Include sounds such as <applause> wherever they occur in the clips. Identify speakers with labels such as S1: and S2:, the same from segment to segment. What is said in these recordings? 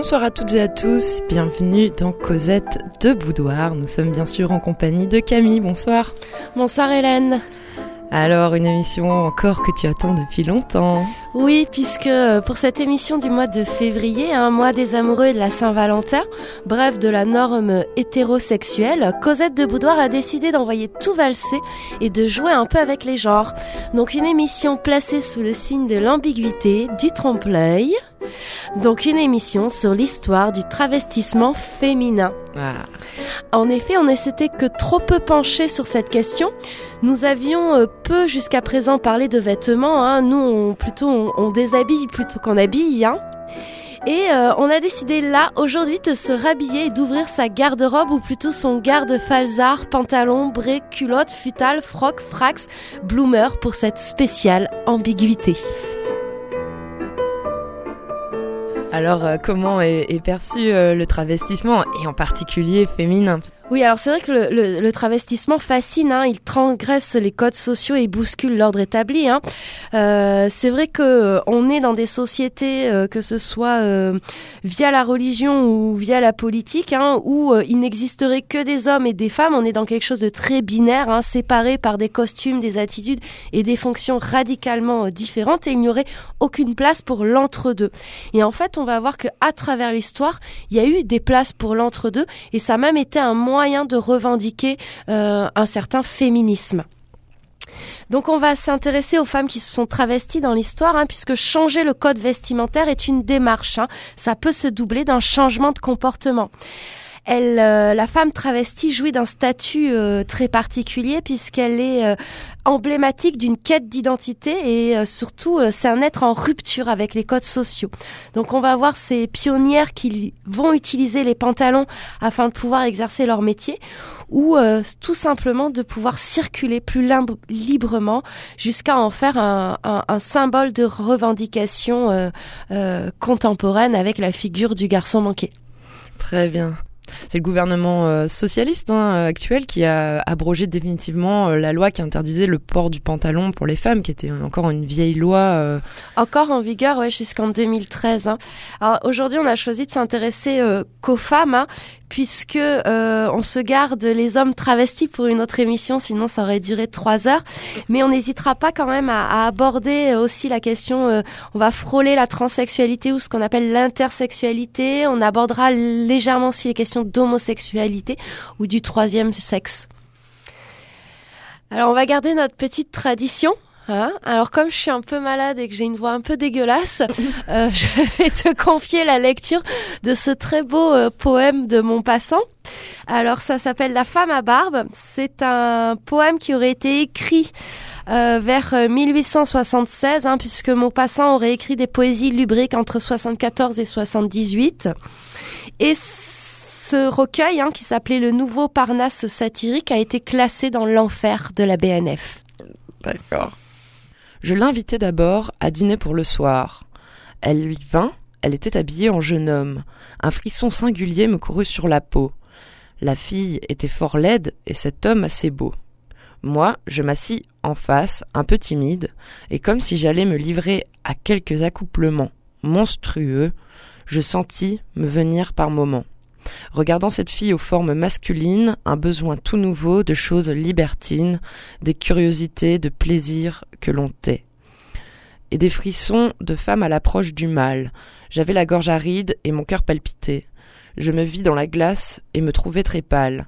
S1: Bonsoir à toutes et à tous, bienvenue dans Cosette de Boudoir. Nous sommes bien sûr en compagnie de Camille, bonsoir.
S2: Bonsoir Hélène.
S1: Alors, une émission encore que tu attends depuis longtemps.
S2: Oui, puisque euh, pour cette émission du mois de février, un mois des amoureux et de la Saint-Valentin, bref de la norme hétérosexuelle, Cosette de Boudoir a décidé d'envoyer tout valser et de jouer un peu avec les genres. Donc une émission placée sous le signe de l'ambiguïté, du trompe-l'œil. Donc une émission sur l'histoire du travestissement féminin.
S1: Ah.
S2: En effet, on ne s'était que trop peu penché sur cette question. Nous avions euh, peu jusqu'à présent parlé de vêtements. Hein. Nous, on, plutôt, on, déshabille plutôt qu'on habille. Hein. Et euh, on a décidé là, aujourd'hui, de se rhabiller et d'ouvrir sa garde-robe ou plutôt son garde-falzar, pantalon, bré, culotte, futal, froc, frax, bloomer pour cette spéciale ambiguïté.
S1: Alors, euh, comment est, perçu euh, le travestissement, et en particulier féminin?
S2: Oui, alors c'est vrai que le, le, travestissement fascine, hein, il transgresse les codes sociaux et bouscule l'ordre établi. Hein. Euh, c'est vrai que euh, on est dans des sociétés, euh, que ce soit euh, via la religion ou via la politique, hein, où il n'existerait que des hommes et des femmes. On est dans quelque chose de très binaire, hein, séparé par des costumes, des attitudes et des fonctions radicalement différentes, et il n'y aurait aucune place pour l'entre-deux. Et en fait, on va voir que à travers l'histoire, il y a eu des places pour l'entre-deux, et ça a même été un moyen de revendiquer euh, un certain féminisme. Donc on va s'intéresser aux femmes qui se sont travesties dans l'histoire, hein, puisque changer le code vestimentaire est une démarche. Hein. Ça peut se doubler d'un changement de comportement. Elle, euh, la femme travestie jouit d'un statut euh, très particulier puisqu'elle est euh, emblématique d'une quête d'identité et surtout c'est un être en rupture avec les codes sociaux. Donc on va voir ces pionnières qui vont utiliser les pantalons afin de pouvoir exercer leur métier ou tout simplement de pouvoir circuler plus librement jusqu'à en faire un, un, un, symbole de revendication contemporaine avec la figure du garçon manqué.
S1: Très bien. C'est le gouvernement euh, socialiste hein, actuel qui a abrogé définitivement euh, la loi qui interdisait le port du pantalon pour les femmes, qui était encore une vieille loi. Euh.
S2: Encore en vigueur, ouais, jusqu'en 2013. Hein. Aujourd'hui, on a choisi de s'intéresser qu'aux femmes, hein, puisque euh, on se garde les hommes travestis pour une autre émission, sinon ça aurait duré trois heures. Mais on n'hésitera pas quand même à, aborder aussi la question. Euh, on va frôler la transsexualité ou ce qu'on appelle l'intersexualité. On abordera légèrement aussi les questions d'homosexualité ou du troisième sexe. Alors on va garder notre petite tradition. Hein Alors comme je suis un peu malade et que j'ai une voix un peu dégueulasse, <laughs> euh, je vais te confier la lecture de ce très beau euh, poème de mon passant. Alors ça s'appelle La femme à barbe. C'est un poème qui aurait été écrit euh, vers 1876, hein, puisque Maupassant aurait écrit des poésies lubriques entre 74 et 78. Et ce recueil, hein, qui s'appelait Le Nouveau Parnasse satirique, a été classé dans l'enfer de la BNF.
S1: D'accord. Je l'invitai d'abord à dîner pour le soir. Elle lui vint, elle était habillée en jeune homme. Un frisson singulier me courut sur la peau. La fille était fort laide et cet homme assez beau. Moi, je m'assis en face, un peu timide, et comme si j'allais me livrer à quelques accouplements monstrueux, je sentis me venir par moments. Regardant cette fille aux formes masculines, un besoin tout nouveau de choses libertines, des curiosités, de plaisirs que l'on tait. Et des frissons de femme à l'approche du mal. J'avais la gorge aride et mon cœur palpitait. Je me vis dans la glace et me trouvais très pâle.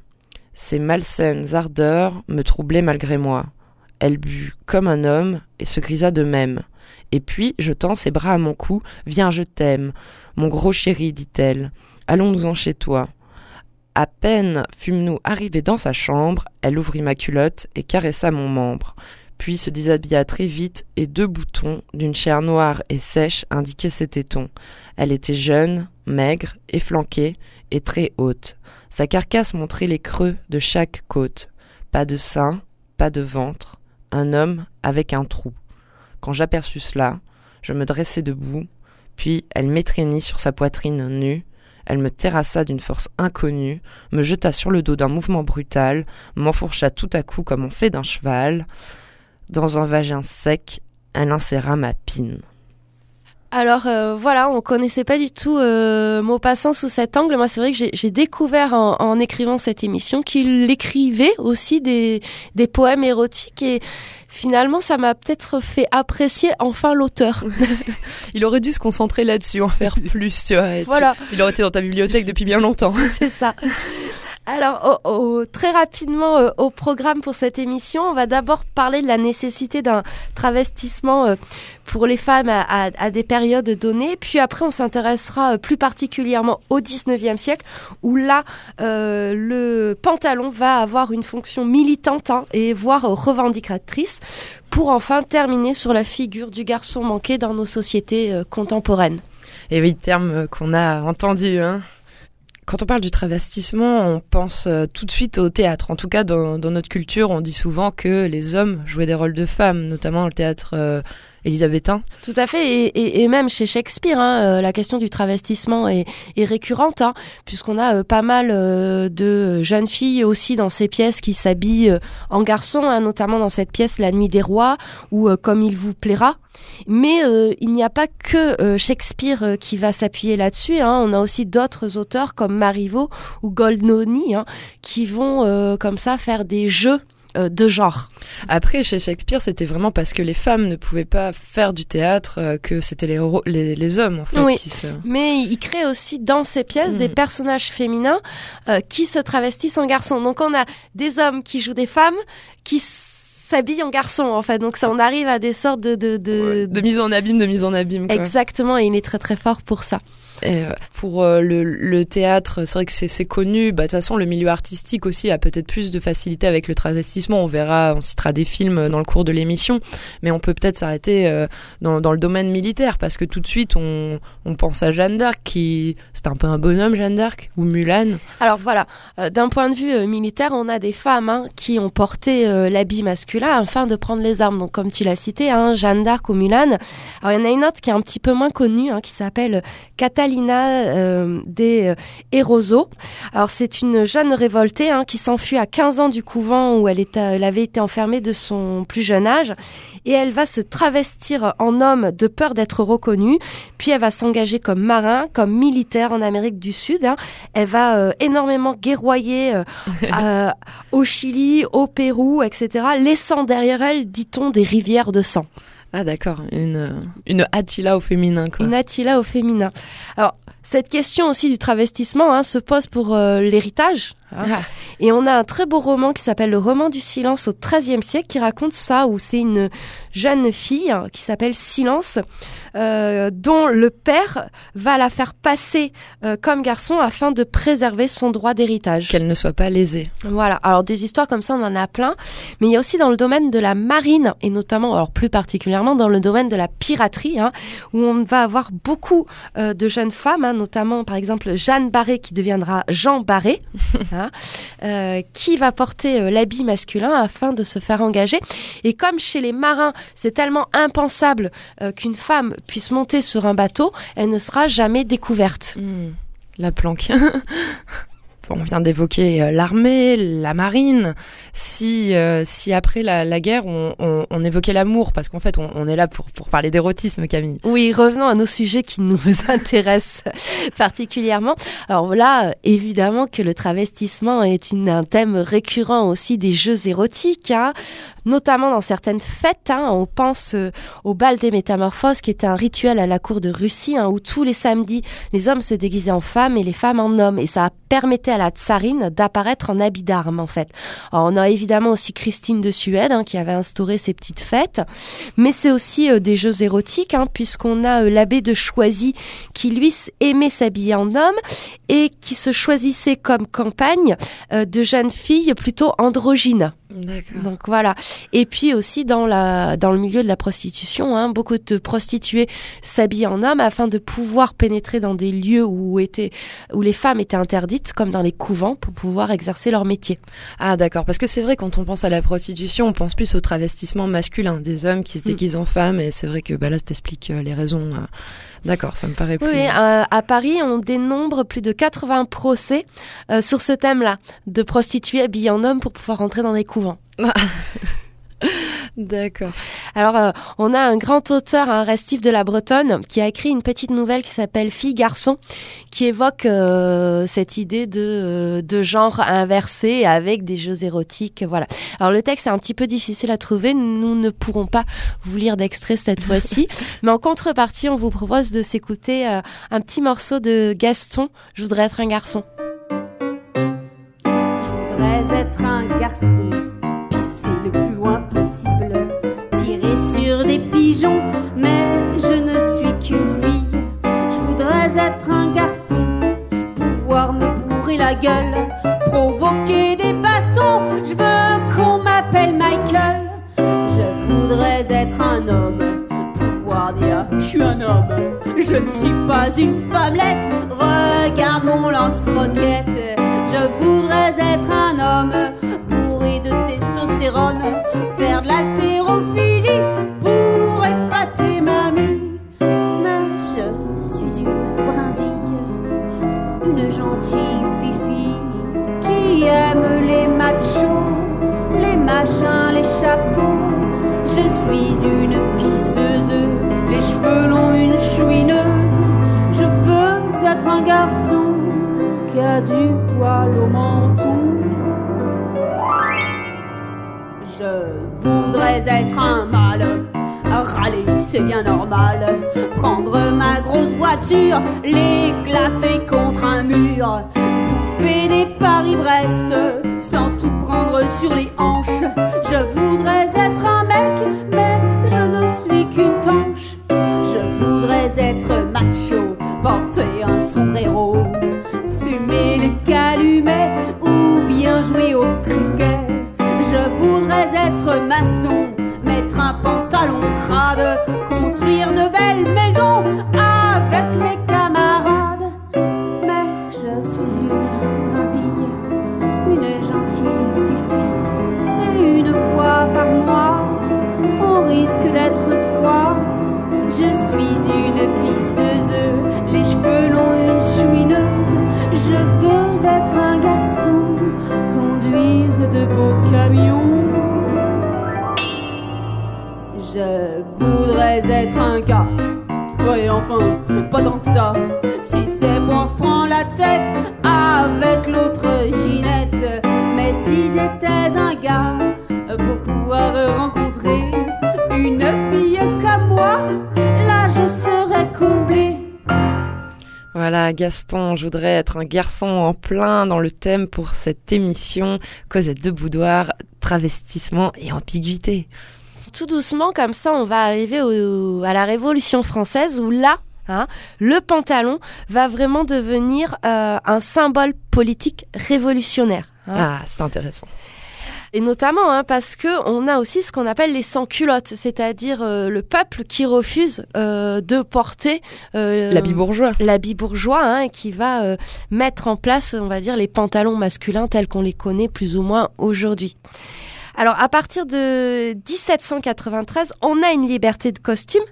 S1: Ces malsaines ardeurs me troublaient malgré moi. Elle but comme un homme et se grisa de même. Et puis, jetant ses bras à mon cou, Viens, je t'aime. Mon gros chéri, dit-elle. Allons-nous-en chez toi. À peine fûmes-nous arrivés dans sa chambre, elle ouvrit ma culotte et caressa mon membre, puis se déshabilla très vite et deux boutons d'une chair noire et sèche indiquaient ses tétons. Elle était jeune, maigre, efflanquée et très haute. Sa carcasse montrait les creux de chaque côte. Pas de sein, pas de ventre, un homme avec un trou. Quand j'aperçus cela, je me dressai debout, puis elle m'étreignit sur sa poitrine nue, elle me terrassa d'une force inconnue, me jeta sur le dos d'un mouvement brutal, m'enfourcha tout à coup comme on fait d'un cheval. Dans un vagin sec, elle inséra ma pine.
S2: Alors euh, voilà, on connaissait pas du tout euh, Maupassant sous cet angle. Moi, c'est vrai que j'ai découvert en, en, écrivant cette émission qu'il écrivait aussi des, des poèmes érotiques et finalement, ça m'a peut-être fait apprécier enfin l'auteur. <laughs>
S1: il aurait dû se concentrer là-dessus, en faire <laughs> plus, tu vois.
S2: Voilà.
S1: il aurait été dans ta bibliothèque depuis bien longtemps.
S2: C'est ça. <laughs> Alors, très rapidement euh, au programme pour cette émission, on va d'abord parler de la nécessité d'un travestissement euh, pour les femmes à, des périodes données. Puis après, on s'intéressera euh, plus particulièrement au 19e siècle, où là, le pantalon va avoir une fonction militante hein, et voire revendicatrice, pour enfin terminer sur la figure du garçon manqué dans nos sociétés contemporaines.
S1: Et oui, terme qu'on a entendu, hein quand on parle du travestissement, on pense euh, tout de suite au théâtre. En tout cas, dans, notre culture, on dit souvent que les hommes jouaient des rôles de femmes, notamment le théâtre euh, élisabétain.
S2: Tout à fait, et, même chez Shakespeare, hein, euh, la question du travestissement est, récurrente, hein, puisqu'on a euh, pas mal euh, de jeunes filles aussi dans ces pièces qui s'habillent en garçon, hein, notamment dans cette pièce La Nuit des Rois, ou Comme il vous plaira. Mais il n'y a pas que Shakespeare qui va s'appuyer là-dessus. On a aussi d'autres auteurs comme Marivaux ou Goldnoni qui vont comme ça faire des jeux euh, de genre.
S1: Après, chez Shakespeare, c'était vraiment parce que les femmes ne pouvaient pas faire du théâtre euh, que c'était les, les, hommes, en fait.
S2: Qui se... Mais il crée aussi dans ses pièces des mm. personnages féminins euh, qui se travestissent en garçons. Donc on a des hommes qui jouent des femmes, qui s'habillent en garçons, en fait. Donc ça, on arrive à des sortes de... De,
S1: de mise en abîme, de mise en abîme.
S2: Exactement, et il est très très fort pour ça.
S1: Euh, pour euh, le, théâtre, c'est vrai que c'est connu. Bah, de toute façon, le milieu artistique aussi a peut-être plus de facilité avec le travestissement. On verra, on citera des films dans le cours de l'émission, mais on peut peut-être s'arrêter euh, dans, le domaine militaire parce que tout de suite, on, on pense à Jeanne d'Arc, qui c'est un peu un bonhomme, Jeanne d'Arc, ou Mulan.
S2: Alors voilà, d'un point de vue militaire, on a des femmes hein, qui ont porté l'habit masculin afin de prendre les armes. Donc comme tu l'as cité, hein, Jeanne d'Arc ou Mulan. Alors il y en a une autre qui est un petit peu moins connue, hein, qui s'appelle Catalina Catalina euh, des euh, Alors c'est une jeune révoltée hein, qui s'enfuit à 15 ans du couvent où elle, elle avait été enfermée de son plus jeune âge et elle va se travestir en homme de peur d'être reconnue. Puis elle va s'engager comme marin, comme militaire en Amérique du Sud. Hein. Elle va euh, énormément guerroyer euh, <laughs> au Chili, au Pérou, etc., laissant derrière elle, dit-on, des rivières de sang.
S1: Ah d'accord, une, une Attila au féminin. Quoi.
S2: Une Attila au féminin. Alors, cette question aussi du travestissement hein, se pose pour euh, l'héritage. Hein. Ah. Et on a un très beau roman qui s'appelle Le roman du silence au XIIIe siècle qui raconte ça, où c'est une jeune fille qui s'appelle Silence, euh, dont le père va la faire passer euh, comme garçon afin de préserver son droit d'héritage.
S1: Qu'elle ne soit pas lésée.
S2: Voilà. Alors des histoires comme ça, on en a plein. Mais il y a aussi dans le domaine de la marine, et notamment, alors plus particulièrement dans le domaine de la piraterie, hein, où on va avoir beaucoup euh, de jeunes femmes, hein, notamment par exemple Jeanne Barré qui deviendra Jean Barré. <laughs> Hein, euh, qui va porter euh, l'habit masculin afin de se faire engager. Et comme chez les marins, c'est tellement impensable euh, qu'une femme puisse monter sur un bateau, elle ne sera jamais découverte.
S1: Hmm. La planque. <laughs> on vient d'évoquer euh, l'armée, la marine. Si, euh, si après la, guerre, on, évoquait l'amour, parce qu'en fait, on, est là pour, pour parler d'érotisme, Camille.
S2: Oui, revenons à nos sujets qui nous <laughs> intéressent particulièrement. Alors là, évidemment que le travestissement est une, un thème récurrent aussi des jeux érotiques, hein, notamment dans certaines fêtes. Hein, on pense euh, au bal des métamorphoses, qui était un rituel à la cour de Russie, hein, où tous les samedis, les hommes se déguisaient en femmes et les femmes en hommes, et ça permettait à la tsarine d'apparaître en habit d'armes en fait. on a évidemment aussi Christine de Suède hein, qui avait instauré ces petites fêtes, mais c'est aussi euh, des jeux érotiques hein, puisqu'on a euh, l'abbé de Choisy qui lui aimait s'habiller en homme et qui se choisissait comme campagne de jeunes filles plutôt androgynes. Donc voilà. Et puis aussi dans la dans le milieu de la prostitution, hein, beaucoup de prostituées s'habillent en homme afin de pouvoir pénétrer dans des lieux où étaient où les femmes étaient interdites, comme dans les couvents, pour pouvoir exercer leur métier.
S1: Ah d'accord, parce que c'est vrai quand on pense à la prostitution, on pense plus au travestissement masculin des hommes qui se mm. déguisent en femmes, et c'est vrai que bah là, t'expliques euh, les raisons. Euh, D'accord, ça me paraît plus.
S2: Oui, euh, à Paris, on dénombre plus de 80 procès euh, sur ce thème-là, de prostituées habillées en hommes pour pouvoir entrer dans des couvents. <laughs> <laughs>
S1: D'accord.
S2: Alors, euh, on a un grand auteur, un restif de la Bretonne, qui a écrit une petite nouvelle qui s'appelle Fille garçon, qui évoque euh, cette idée de euh, de genre inversé avec des jeux érotiques. Voilà. Alors le texte est un petit peu difficile à trouver. Nous ne pourrons pas vous lire d'extrait cette <laughs> fois-ci, mais en contrepartie, on vous propose de s'écouter un petit morceau de Gaston. Je voudrais être un garçon.
S3: Je voudrais être un garçon provoquer des bastons. Je veux qu'on m'appelle Michael. Je voudrais être un homme, pouvoir dire je suis un homme. Je ne suis pas une femmelette. Regarde mon lance-roquette. Je voudrais être un homme bourré de testostérone, faire de la thérophilie les chapeaux. Je suis une pisseuse, les cheveux longs, une chouineuse. Je veux être un garçon qui a du poil au menton. Je voudrais être un mâle râler, c'est bien normal. Prendre ma grosse voiture, l'éclater contre un mur. Sans tout prendre sur les hanches. Je voudrais être un mec, mais je ne suis qu'une tanche. Je voudrais être macho, porter un sombrero, fumer le calumet ou bien jouer au cricket. Je voudrais être maçon, mettre un pantalon construire de belles maisons avec mes que ça. Si c'est bon, on se prend la tête avec l'autre Ginette. Mais si j'étais un gars, pour pouvoir rencontrer une fille comme moi, là je serais comblé.
S1: Voilà, Gaston, je voudrais être un garçon en plein dans le thème pour cette émission Cosette de Boudoir, travestissement et ambiguïté
S2: tout doucement, comme ça, on va arriver à la Révolution française où là, hein, le pantalon va vraiment devenir euh, un symbole politique révolutionnaire.
S1: Hein. Ah, c'est intéressant.
S2: Et notamment hein, parce que on a aussi ce qu'on appelle les sans-culottes, c'est-à-dire euh, le peuple qui refuse euh, de porter
S1: l'habit bourgeois,
S2: l'habit bourgeois, hein, qui va mettre en place, on va dire, les pantalons masculins tels qu'on les connaît plus ou moins aujourd'hui. Alors à partir de 1793, on a une liberté de costume,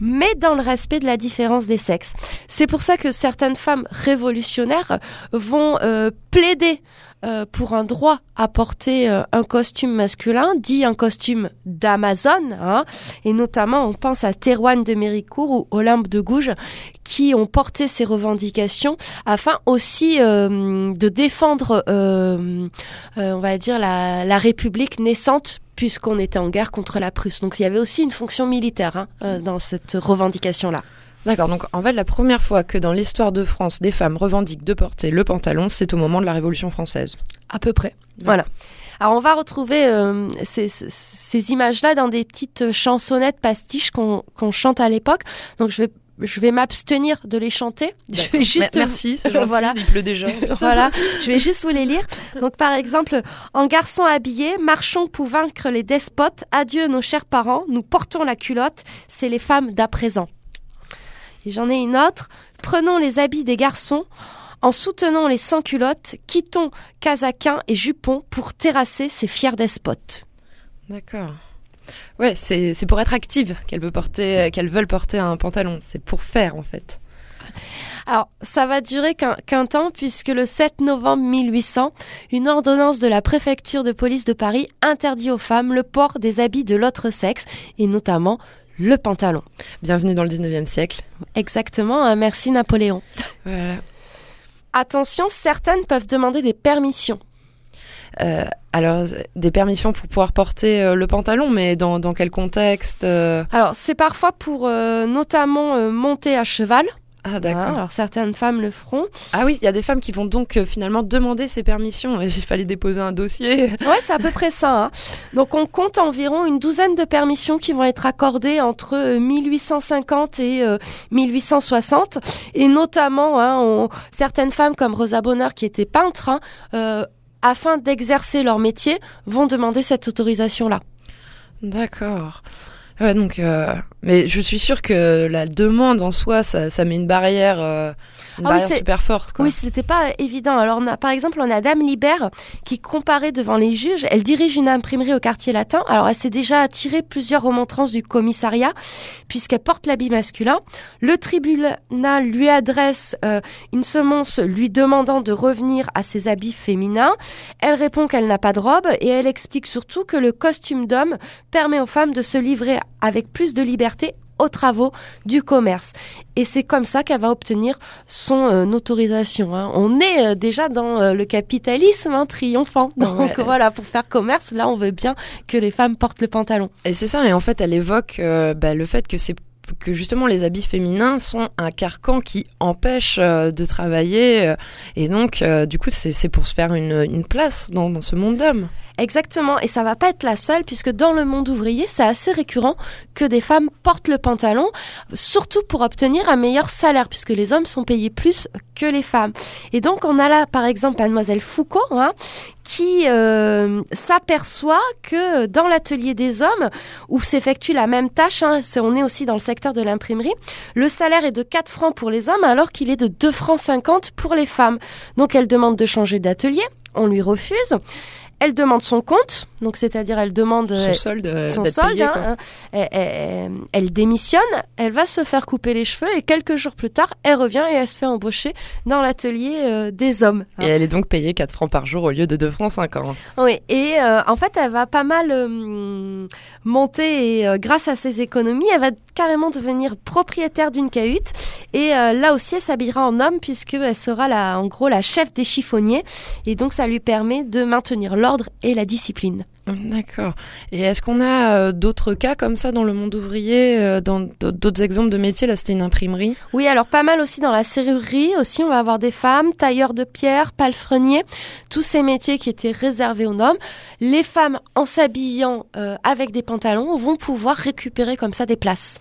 S2: mais dans le respect de la différence des sexes. C'est pour ça que certaines femmes révolutionnaires vont euh, plaider euh, pour un droit à porter euh, un costume masculin, dit un costume d'Amazon, hein, et notamment on pense à Thérouane de Méricourt ou Olympe de Gouges, qui ont porté ces revendications afin aussi euh, de défendre, on va dire, la, République naissante puisqu'on était en guerre contre la Prusse. Donc il y avait aussi une fonction militaire hein, dans cette revendication-là.
S1: D'accord, donc en fait la première fois que dans l'histoire de France des femmes revendiquent de porter le pantalon, c'est au moment de la Révolution française.
S2: À peu près. Voilà. Alors on va retrouver euh, ces, ces images-là dans des petites chansonnettes pastiches qu'on chante à l'époque. Donc je vais je vais m'abstenir de les chanter.
S1: Je vais juste merci, c'est <laughs> gentil, voilà. il pleut déjà. <laughs>
S2: voilà, je vais juste vous les lire. Donc par exemple, en garçon habillé, marchons pour vaincre les despotes. Adieu nos chers parents, nous portons la culotte. C'est les femmes d'à présent. Et j'en ai une autre. Prenons les habits des garçons. En soutenant les sans-culottes, quittons casaquins et jupons pour terrasser ces fiers despotes.
S1: D'accord. Ouais, c'est pour être active qu'elles veulent porter, qu'elles veulent porter un pantalon. C'est pour faire en fait.
S2: Alors, ça va durer qu'un temps, puisque le 7 novembre 1800, une ordonnance de la préfecture de police de Paris interdit aux femmes le port des habits de l'autre sexe, et notamment le pantalon.
S1: Bienvenue dans le 19e siècle.
S2: Exactement, hein, merci Napoléon. <laughs>
S1: Voilà.
S2: Attention, certaines peuvent demander des permissions.
S1: Euh, alors, des permissions pour pouvoir porter euh, le pantalon, mais dans, dans quel contexte euh?
S2: Alors, c'est parfois pour notamment monter à cheval.
S1: Ah, d'accord.
S2: Alors, certaines femmes le feront.
S1: Ah oui, il y a des femmes qui vont donc euh, finalement demander ces permissions. Il fallait déposer un dossier.
S2: Ouais, c'est à peu près ça. hein. Donc, on compte environ une douzaine de permissions qui vont être accordées entre euh, 1850 et euh, 1860. Et notamment, hein, on- certaines femmes comme Rosa Bonheur, qui était peintre, hein, euh, afin d'exercer leur métier, vont demander cette autorisation-là.
S1: D'accord. Ouais, donc, euh, mais je suis sûre que la demande en soi, ça, ça met une barrière, euh, une
S2: Ah
S1: barrière super forte. Quoi.
S2: Oui, c'était pas évident. Alors, on a, par exemple, on a Dame Libert qui comparait devant les juges. Elle dirige une imprimerie au quartier latin. Alors, elle s'est déjà attiré plusieurs remontrances du commissariat puisqu'elle porte l'habit masculin. Le tribunal lui adresse euh, une semonce lui demandant de revenir à ses habits féminins. Elle répond qu'elle n'a pas de robe et elle explique surtout que le costume d'homme permet aux femmes de se livrer avec plus de liberté aux travaux du commerce. Et c'est comme ça qu'elle va obtenir son euh, autorisation. hein. On est euh, déjà dans euh, le capitalisme hein, triomphant. Donc
S1: Ouais. <laughs>
S2: voilà, pour faire commerce, là, on veut bien que les femmes portent le pantalon.
S1: Et c'est ça, et en fait, elle évoque bah, le fait que c'est que justement les habits féminins sont un carcan qui empêche euh, de travailler euh, et donc euh, du coup c'est c'est pour se faire une, une place dans, dans ce monde d'hommes.
S2: Exactement, et ça va pas être la seule, puisque dans le monde ouvrier, c'est assez récurrent que des femmes portent le pantalon, surtout pour obtenir un meilleur salaire, puisque les hommes sont payés plus que les femmes. Et donc, on a là, par exemple, mademoiselle Foucault, hein, qui euh, s'aperçoit que dans l'atelier des hommes, où s'effectue la même tâche, hein, on est aussi dans le secteur de l'imprimerie, le salaire est de 4 francs pour les hommes, alors qu'il est de 2 francs 50 pour les femmes. Donc, elle demande de changer d'atelier, on lui refuse. Elle demande son compte, donc c'est-à-dire elle demande
S1: Son
S2: euh,
S1: solde, euh,
S2: son solde, hein, hein. Elle, elle- elle démissionne, elle va se faire couper les cheveux et quelques jours plus tard, elle revient et elle se fait embaucher dans l'atelier euh, des hommes. hein.
S1: Et elle est donc payée 4 francs par jour au lieu de 2 francs 50.
S2: Oui, et euh, en fait, elle va pas mal euh, monter et euh, grâce à ses économies, elle va carrément devenir propriétaire d'une cahute. Et euh, là aussi, elle s'habillera en homme puisqu'elle sera la, en gros la chef des chiffonniers. Et donc, ça lui permet de maintenir l'ordre et la discipline.
S1: D'accord. Et est-ce qu'on a euh, d'autres cas comme ça dans le monde ouvrier, euh, dans d'autres exemples de métiers? Là, c'était une imprimerie.
S2: Oui, alors pas mal aussi dans la serrurerie. Aussi, on va avoir des femmes, tailleurs de pierre, palefreniers, tous ces métiers qui étaient réservés aux hommes. Les femmes, en s'habillant euh, avec des pantalons, vont pouvoir récupérer comme ça des places.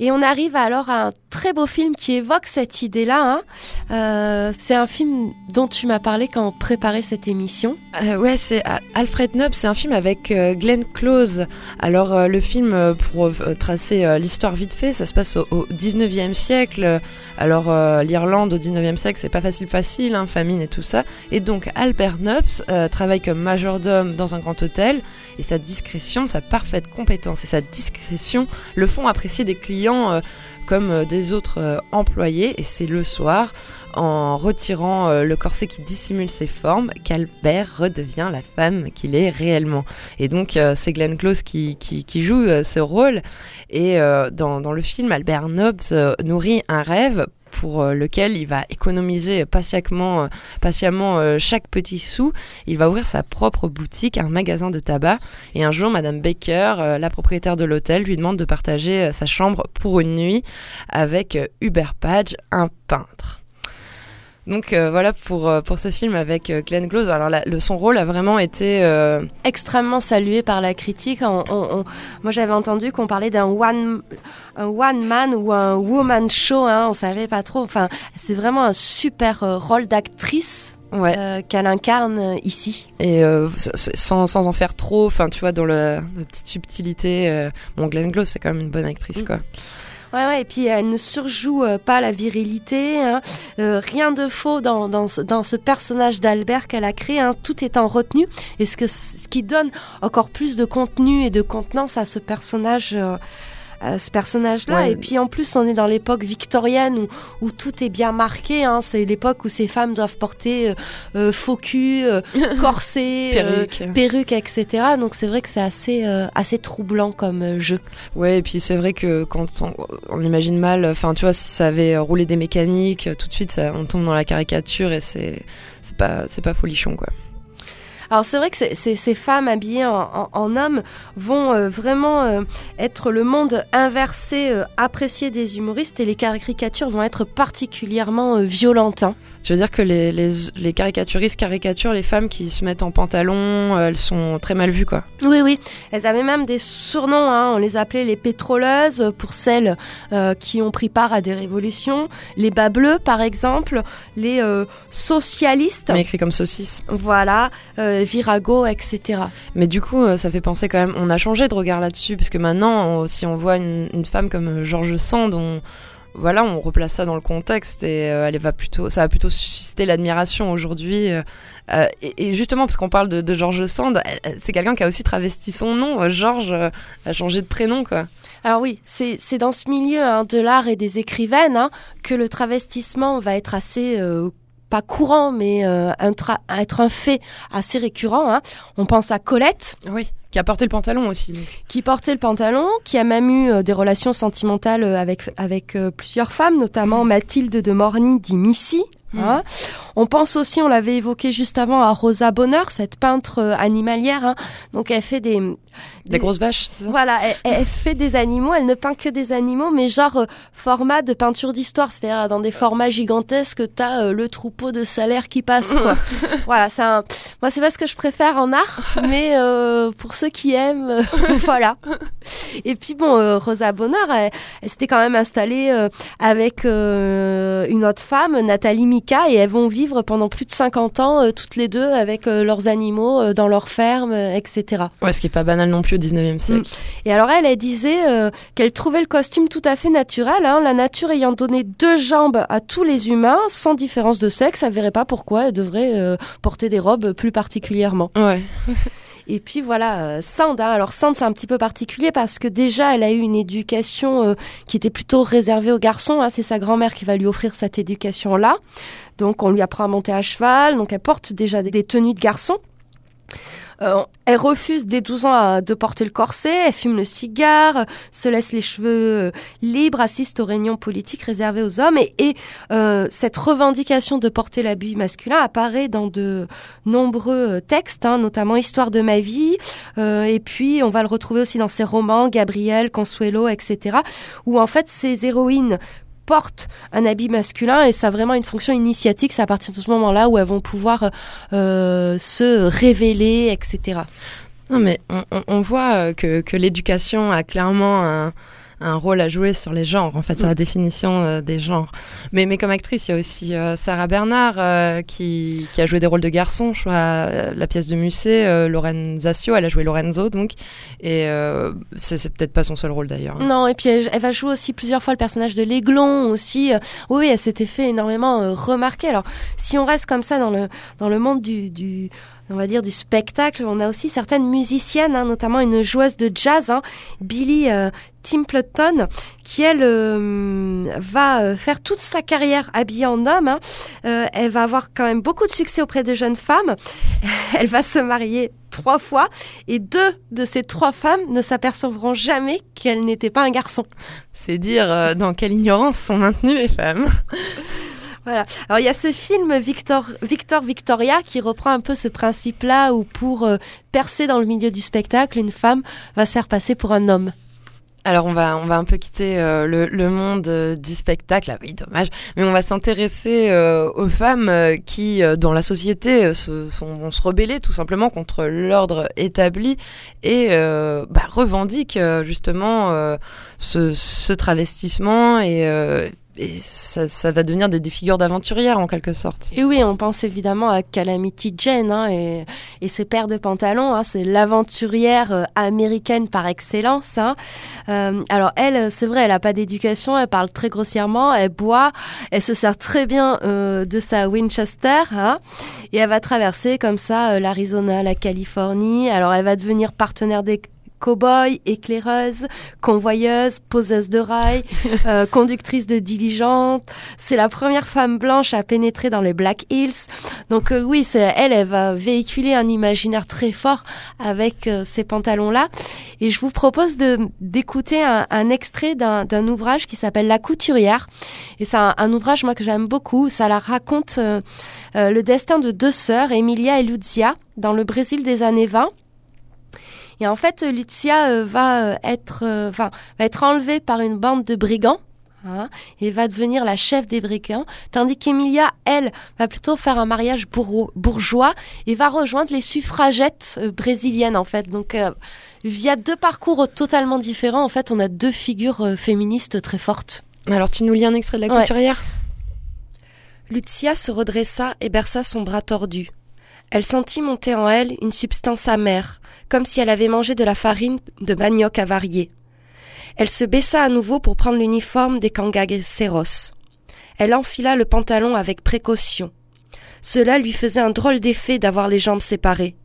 S2: Et on arrive alors à un très beau film qui évoque cette idée-là. hein. Euh, c'est un film dont tu m'as parlé quand on préparait cette émission.
S1: Euh, ouais, c'est euh, Alfred Nubb, c'est un film avec euh, Glenn Close. Alors euh, le film, pour tracer l'histoire vite fait, ça se passe au, au 19e siècle. Alors l'Irlande au 19e siècle, c'est pas facile facile, hein, famine et tout ça. Et donc Albert euh, travaille comme majordome dans un grand hôtel et sa discrétion, sa parfaite compétence et sa discrétion le font apprécier des clients comme euh, autres euh, employés et c'est le soir en retirant euh, le corset qui dissimule ses formes qu'Albert redevient la femme qu'il est réellement. Et donc euh, c'est Glenn Close qui, joue ce rôle et dans, dans le film Albert Nobbs nourrit un rêve pour euh, lequel il va économiser patiemment, euh, patiemment euh, chaque petit sou. Il va ouvrir sa propre boutique, un magasin de tabac. Et un jour, Madame Baker, la propriétaire de l'hôtel, lui demande de partager sa chambre pour une nuit avec Hubert Page, un peintre. Donc euh, voilà pour, euh, pour ce film avec euh, Glenn Close. Alors le, son rôle a vraiment été... euh,
S2: extrêmement salué par la critique. On- on- on- moi, j'avais entendu qu'on parlait d'un one, un one man ou un woman show. Hein, on savait pas trop. Enfin, c'est vraiment un super euh, rôle d'actrice
S1: ouais.
S2: euh, qu'elle incarne ici.
S1: Et euh, sans, sans en faire trop, enfin tu vois, dans le, la petite subtilité. euh, bon, Glenn Close, c'est quand même une bonne actrice,
S2: Mm.
S1: quoi.
S2: Ouais, ouais. Et puis, elle ne surjoue euh, pas la virilité. hein. Euh, rien de faux dans, dans, ce, dans ce personnage d'Albert qu'elle a créé. Hein. Tout est en retenue. Et ce, que, ce qui donne encore plus de contenu et de contenance à ce personnage. euh, à ce personnage-là.
S1: Ouais.
S2: Et puis en plus, on est dans l'époque victorienne où, où tout est bien marqué. Hein. C'est l'époque où ces femmes doivent porter euh, euh, faux cul, euh, <laughs> corset, euh,
S1: Perruque.
S2: etc. Donc c'est vrai que c'est assez, euh, assez troublant comme euh, jeu.
S1: Ouais, et puis c'est vrai que quand on, on imagine mal, enfin tu vois, si ça avait roulé des mécaniques, tout de suite ça, on tombe dans la caricature et c'est c'est pas c'est pas folichon quoi.
S2: Alors c'est vrai que ces- femmes habillées en, en, en hommes vont euh, vraiment euh, être le monde inversé, euh, apprécié des humoristes et les caricatures vont être particulièrement euh, violentes. hein.
S1: Tu veux dire que les, les, les caricaturistes caricaturent les femmes qui se mettent en pantalon, elles sont très mal vues quoi.
S2: Oui, oui. Elles avaient même des surnoms. Hein. On les appelait les pétroleuses pour celles qui ont pris part à des révolutions. Les bas bleus, par exemple. Les socialistes.
S1: Mais écrit comme saucisse.
S2: Voilà. Euh, Virago, etc.
S1: Mais du coup, euh, ça fait penser quand même. On a changé de regard là-dessus, parce que maintenant, on- si on voit une, une femme comme euh, Georges Sand, on, voilà, on replace ça dans le contexte et euh, elle va plutôt, ça va plutôt susciter l'admiration aujourd'hui. euh, euh, et, et justement, parce qu'on parle de, de Georges Sand, c'est quelqu'un qui a aussi travesti son nom. euh, euh, a changé de prénom, quoi.
S2: Alors oui, c'est c'est dans ce milieu hein, de l'art et des écrivaines hein, que le travestissement va être assez... pas courant, mais euh, un tra- être un fait assez récurrent. hein. On pense à Colette,
S1: Oui. Qui a porté le pantalon aussi.
S2: qui portait le pantalon, qui a même eu euh, des relations sentimentales euh, avec, avec euh, plusieurs femmes, notamment Mathilde de Morny, dit Missy. Hein. On pense aussi, on l'avait évoqué juste avant, à Rosa Bonheur, cette peintre euh, animalière. hein. Donc elle fait des...
S1: Des grosses vaches, ça?
S2: Voilà, elle, elle fait des animaux, elle ne peint que des animaux, mais genre euh, format de peinture d'histoire, c'est-à-dire dans des formats gigantesques, t'as euh, le troupeau de salaire qui passe, quoi. <laughs> voilà, c'est un... Moi, c'est pas ce que je préfère en art, mais euh, pour ceux qui aiment, <laughs> voilà. Et puis bon, Rosa Bonheur, elle, elle s'était quand même installée euh, avec euh, une autre femme, Nathalie Et elles vont vivre pendant plus de 50 ans, euh, toutes les deux, avec euh, leurs animaux euh, dans leur ferme, etc.
S1: Ouais, ce qui est pas banal non plus au 19e siècle.
S2: Et alors elle, elle disait qu'elle trouvait le costume tout à fait naturel, hein, la nature ayant donné deux jambes à tous les humains, sans différence de sexe, elle verrait pas pourquoi elle devrait porter des robes plus particulièrement.
S1: Ouais.
S2: Et puis voilà, euh, Sand. hein. Alors Sand, c'est un petit peu particulier parce que déjà, elle a eu une éducation euh, qui était plutôt réservée aux garçons. hein. C'est sa grand-mère qui va lui offrir cette éducation-là. Donc on lui apprend à monter à cheval. Donc elle porte déjà des, des tenues de garçon. Euh, elle refuse dès 12 ans de porter le corset, elle fume le cigare, euh, se laisse les cheveux euh, libres, assiste aux réunions politiques réservées aux hommes et, et, euh, cette revendication de porter l'habit masculin apparaît dans de nombreux textes, hein, notamment Histoire de ma vie, et puis on va le retrouver aussi dans ses romans, Gabriel, Consuelo, etc., où en fait ces héroïnes portent un habit masculin et ça a vraiment une fonction initiatique. C'est à partir de ce moment-là où elles vont pouvoir euh, se révéler, etc.
S1: Non, mais on, on- voit euh, que, que l'éducation a clairement un, un rôle à jouer sur les genres, en fait, sur la définition euh, des genres. Mais, mais comme actrice, il y a aussi euh, Sarah Bernard euh, qui, qui a joué des rôles de garçon. Je vois euh, la pièce de Musset, euh, Zassio, elle a joué Lorenzo, donc. Et euh, c'est peut-être pas son seul rôle d'ailleurs.
S2: Non, et puis elle, elle va jouer aussi plusieurs fois le personnage de l'aiglon aussi. Oui, oui, elle s'était fait énormément remarquer. Alors, si on reste comme ça dans le dans le monde du, du on va dire du spectacle, on a aussi certaines musiciennes, hein, notamment une joueuse de jazz, hein, Billy euh, Timpleton, qui elle euh, va euh, faire toute sa carrière habillée en homme. hein. Euh, elle va avoir quand même beaucoup de succès auprès des jeunes femmes. <laughs> Elle va se marier trois fois et deux de ces trois femmes ne s'apercevront jamais qu'elle n'était pas un garçon.
S1: C'est dire euh, dans quelle ignorance sont maintenues les femmes. <laughs>
S2: Alors il y a ce film Victor Victor Victoria qui reprend un peu ce principe-là où pour euh, percer dans le milieu du spectacle, une femme va se faire passer pour un homme.
S1: Alors on va on va un peu quitter euh, le, monde euh, du spectacle, ah oui dommage, mais on va s'intéresser aux femmes qui dans la société vont se rebeller tout simplement contre l'ordre établi et bah, revendiquent justement ce, ce travestissement et, et ça, ça va devenir des, figures d'aventurières en quelque sorte.
S2: Et oui, on pense évidemment à Calamity Jane hein, et, et ses paires de pantalons. Hein, c'est l'aventurière euh, américaine par excellence. Hein. Euh, alors elle, c'est vrai, elle a pas d'éducation, elle parle très grossièrement, elle boit, elle se sert très bien euh, de sa Winchester, hein, et elle va traverser comme ça euh, l'Arizona, la Californie. Alors elle va devenir partenaire des cow-boy, éclaireuse, convoyeuse, poseuse de rails, <laughs> euh, conductrice de diligente. C'est la première femme blanche à pénétrer dans les Black Hills. Donc euh, oui, c'est elle, elle va véhiculer un imaginaire très fort avec euh, ces pantalons-là. Et je vous propose de d'écouter un, un extrait d'un d'un ouvrage qui s'appelle La couturière. Et c'est un, un ouvrage moi que j'aime beaucoup. Ça la raconte euh, euh, le destin de deux sœurs, Emilia et Lucia, dans le Brésil des années 20. Et en fait, Lucia euh, va euh, être, euh, enfin, va être enlevée par une bande de brigands. hein, et va devenir la chef des brigands, tandis qu'Emilia, elle, va plutôt faire un mariage bourgeois et va rejoindre les suffragettes euh, brésiliennes en fait. Donc, euh, via deux parcours totalement différents, en fait, on a deux figures euh, féministes très fortes.
S1: Alors tu nous lis un extrait de la
S2: Ouais.
S1: couturière?
S2: Lucia se redressa et berça son bras tordu. Elle sentit monter en elle une substance amère, comme si elle avait mangé de la farine de manioc avarié. Elle se baissa à nouveau pour prendre l'uniforme des cangageceros. Elle enfila le pantalon avec précaution. Cela lui faisait un drôle d'effet d'avoir les jambes séparées.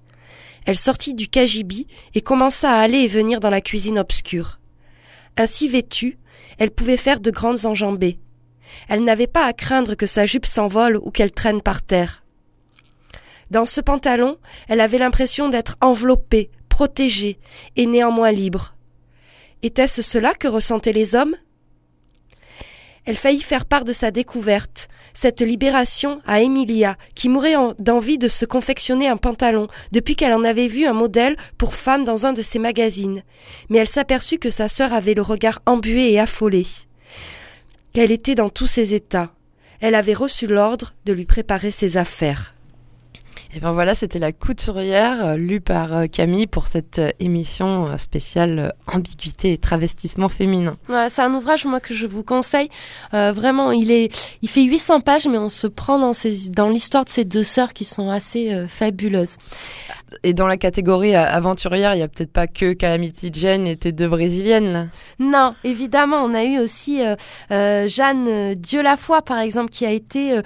S2: Elle sortit du cagibi et commença à aller et venir dans la cuisine obscure. Ainsi vêtue, elle pouvait faire de grandes enjambées. Elle n'avait pas à craindre que sa jupe s'envole ou qu'elle traîne par terre. Dans ce pantalon, elle avait l'impression d'être enveloppée, protégée et néanmoins libre. Était-ce cela que ressentaient les hommes? Elle faillit faire part de sa découverte, cette libération à Emilia, qui mourait en- d'envie de se confectionner un pantalon depuis qu'elle en avait vu un modèle pour femme dans un de ses magazines. Mais elle s'aperçut que sa sœur avait le regard embué et affolé qu'elle était dans tous ses états. Elle avait reçu l'ordre de lui préparer ses affaires.
S1: Et ben voilà, c'était la couturière euh, lue par euh, Camille pour cette euh, émission spéciale ambiguïté et travestissement féminin.
S2: Ouais, c'est un ouvrage moi que je vous conseille. Euh, vraiment, il est, il fait 800 pages, mais on se prend dans ces, dans l'histoire de ces deux sœurs qui sont assez euh, fabuleuses.
S1: Et dans la catégorie aventurière, il y a peut-être pas que Calamity Jane et tes deux brésiliennes là.
S2: Non, évidemment, on a eu aussi euh, Jeanne euh, Dieulafoy, par exemple, qui a été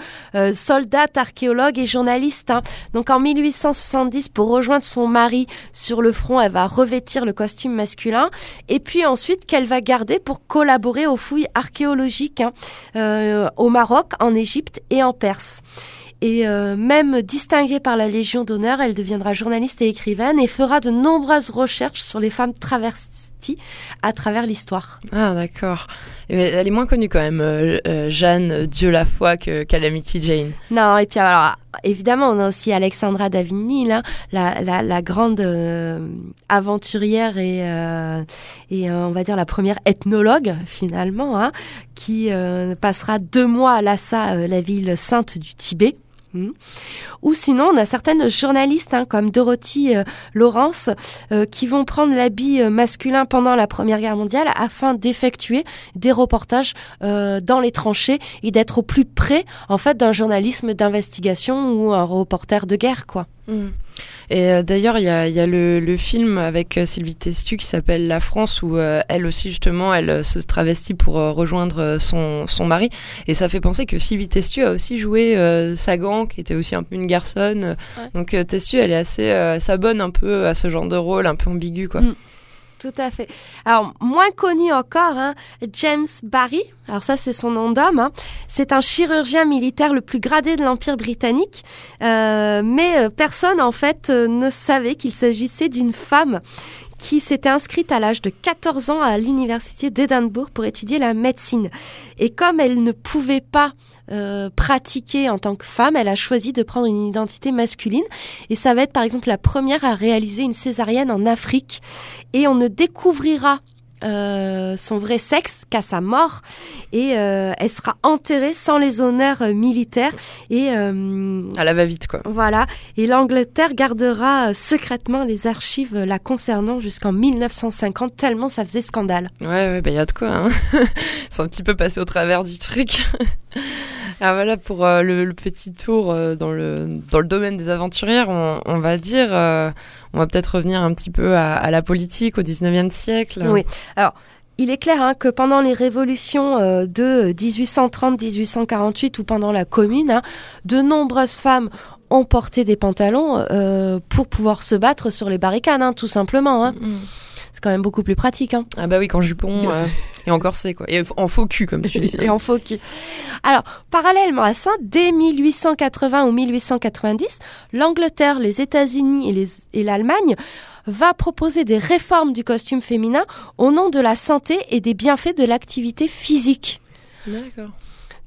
S2: soldate, archéologue et journaliste. hein. Donc en 1870, pour rejoindre son mari sur le front, elle va revêtir le costume masculin. Et puis ensuite, qu'elle va garder pour collaborer aux fouilles archéologiques hein, euh, au Maroc, en Égypte et en Perse. Et euh, même distinguée par la Légion d'honneur, elle deviendra journaliste et écrivaine et fera de nombreuses recherches sur les femmes à travers l'histoire.
S1: Ah d'accord. Et mais elle est moins connue quand même, euh, euh, Jeanne Dieu la foi que Calamity Jane.
S2: Non, et puis alors, évidemment, on a aussi Alexandra Davigny, là, la, la, la grande euh, aventurière et, et on va dire la première ethnologue, finalement, hein, qui passera deux mois à Lhasa, la ville sainte du Tibet. Hmm. Ou sinon, on a certaines journalistes hein, comme Dorothy euh, Lawrence euh, qui vont prendre l'habit euh, masculin pendant la Première Guerre mondiale afin d'effectuer des reportages dans les tranchées et d'être au plus près en fait d'un journalisme d'investigation ou un reporter de guerre quoi.
S1: Et euh, d'ailleurs, il y a, il y a le, le film avec euh, Sylvie Testu qui s'appelle La France, où euh, elle aussi justement, elle se travestit pour euh, rejoindre son, son mari. Et ça fait penser que Sylvie Testu a aussi joué Sagan, qui était aussi un peu une garçonne.
S2: Ouais.
S1: Donc Testu, elle est assez, s'abonne un peu à ce genre de rôle, un peu ambigu, quoi.
S2: Mm. Tout à fait. Alors, moins connu encore, hein, James Barry, alors ça c'est son nom d'homme, hein. c'est un chirurgien militaire le plus gradé de l'Empire britannique, euh, mais euh, personne en fait euh, ne savait qu'il s'agissait d'une femme qui s'était inscrite à l'âge de 14 ans à l'université d'Édimbourg pour étudier la médecine. Et comme elle ne pouvait pas euh, pratiquer en tant que femme, elle a choisi de prendre une identité masculine. Et ça va être par exemple la première à réaliser une césarienne en Afrique. Et on ne découvrira euh, son vrai sexe qu'à sa mort et euh, elle sera enterrée sans les honneurs euh, militaires et euh,
S1: À la va-vite, quoi.
S2: voilà et l'Angleterre gardera secrètement les archives la concernant jusqu'en 1950 tellement ça faisait scandale.
S1: Ouais, ouais, bah y a de quoi. Hein. <laughs> Sont un petit peu passés au travers du truc. <laughs> Ah voilà pour le, le petit tour dans le dans le domaine des aventurières, on, on va dire, on va peut-être revenir un petit peu à, à la politique au 19e siècle.
S2: Oui. Alors, il est clair hein, que pendant les révolutions euh, de 1830-1848 ou pendant la Commune, hein, de nombreuses femmes ont porté des pantalons euh, pour pouvoir se battre sur les barricades, hein, tout simplement. Hein. C'est quand même beaucoup plus pratique. Hein.
S1: Ah bah oui, qu'en jupon euh, <laughs> et en corset, quoi. Et en faux cul, comme tu dis.
S2: et en faux cul. Alors, parallèlement à ça, dès 1880 ou 1890, l'Angleterre, les États-Unis et l'Allemagne va proposer des réformes du costume féminin au nom de la santé et des bienfaits de l'activité physique.
S1: D'accord.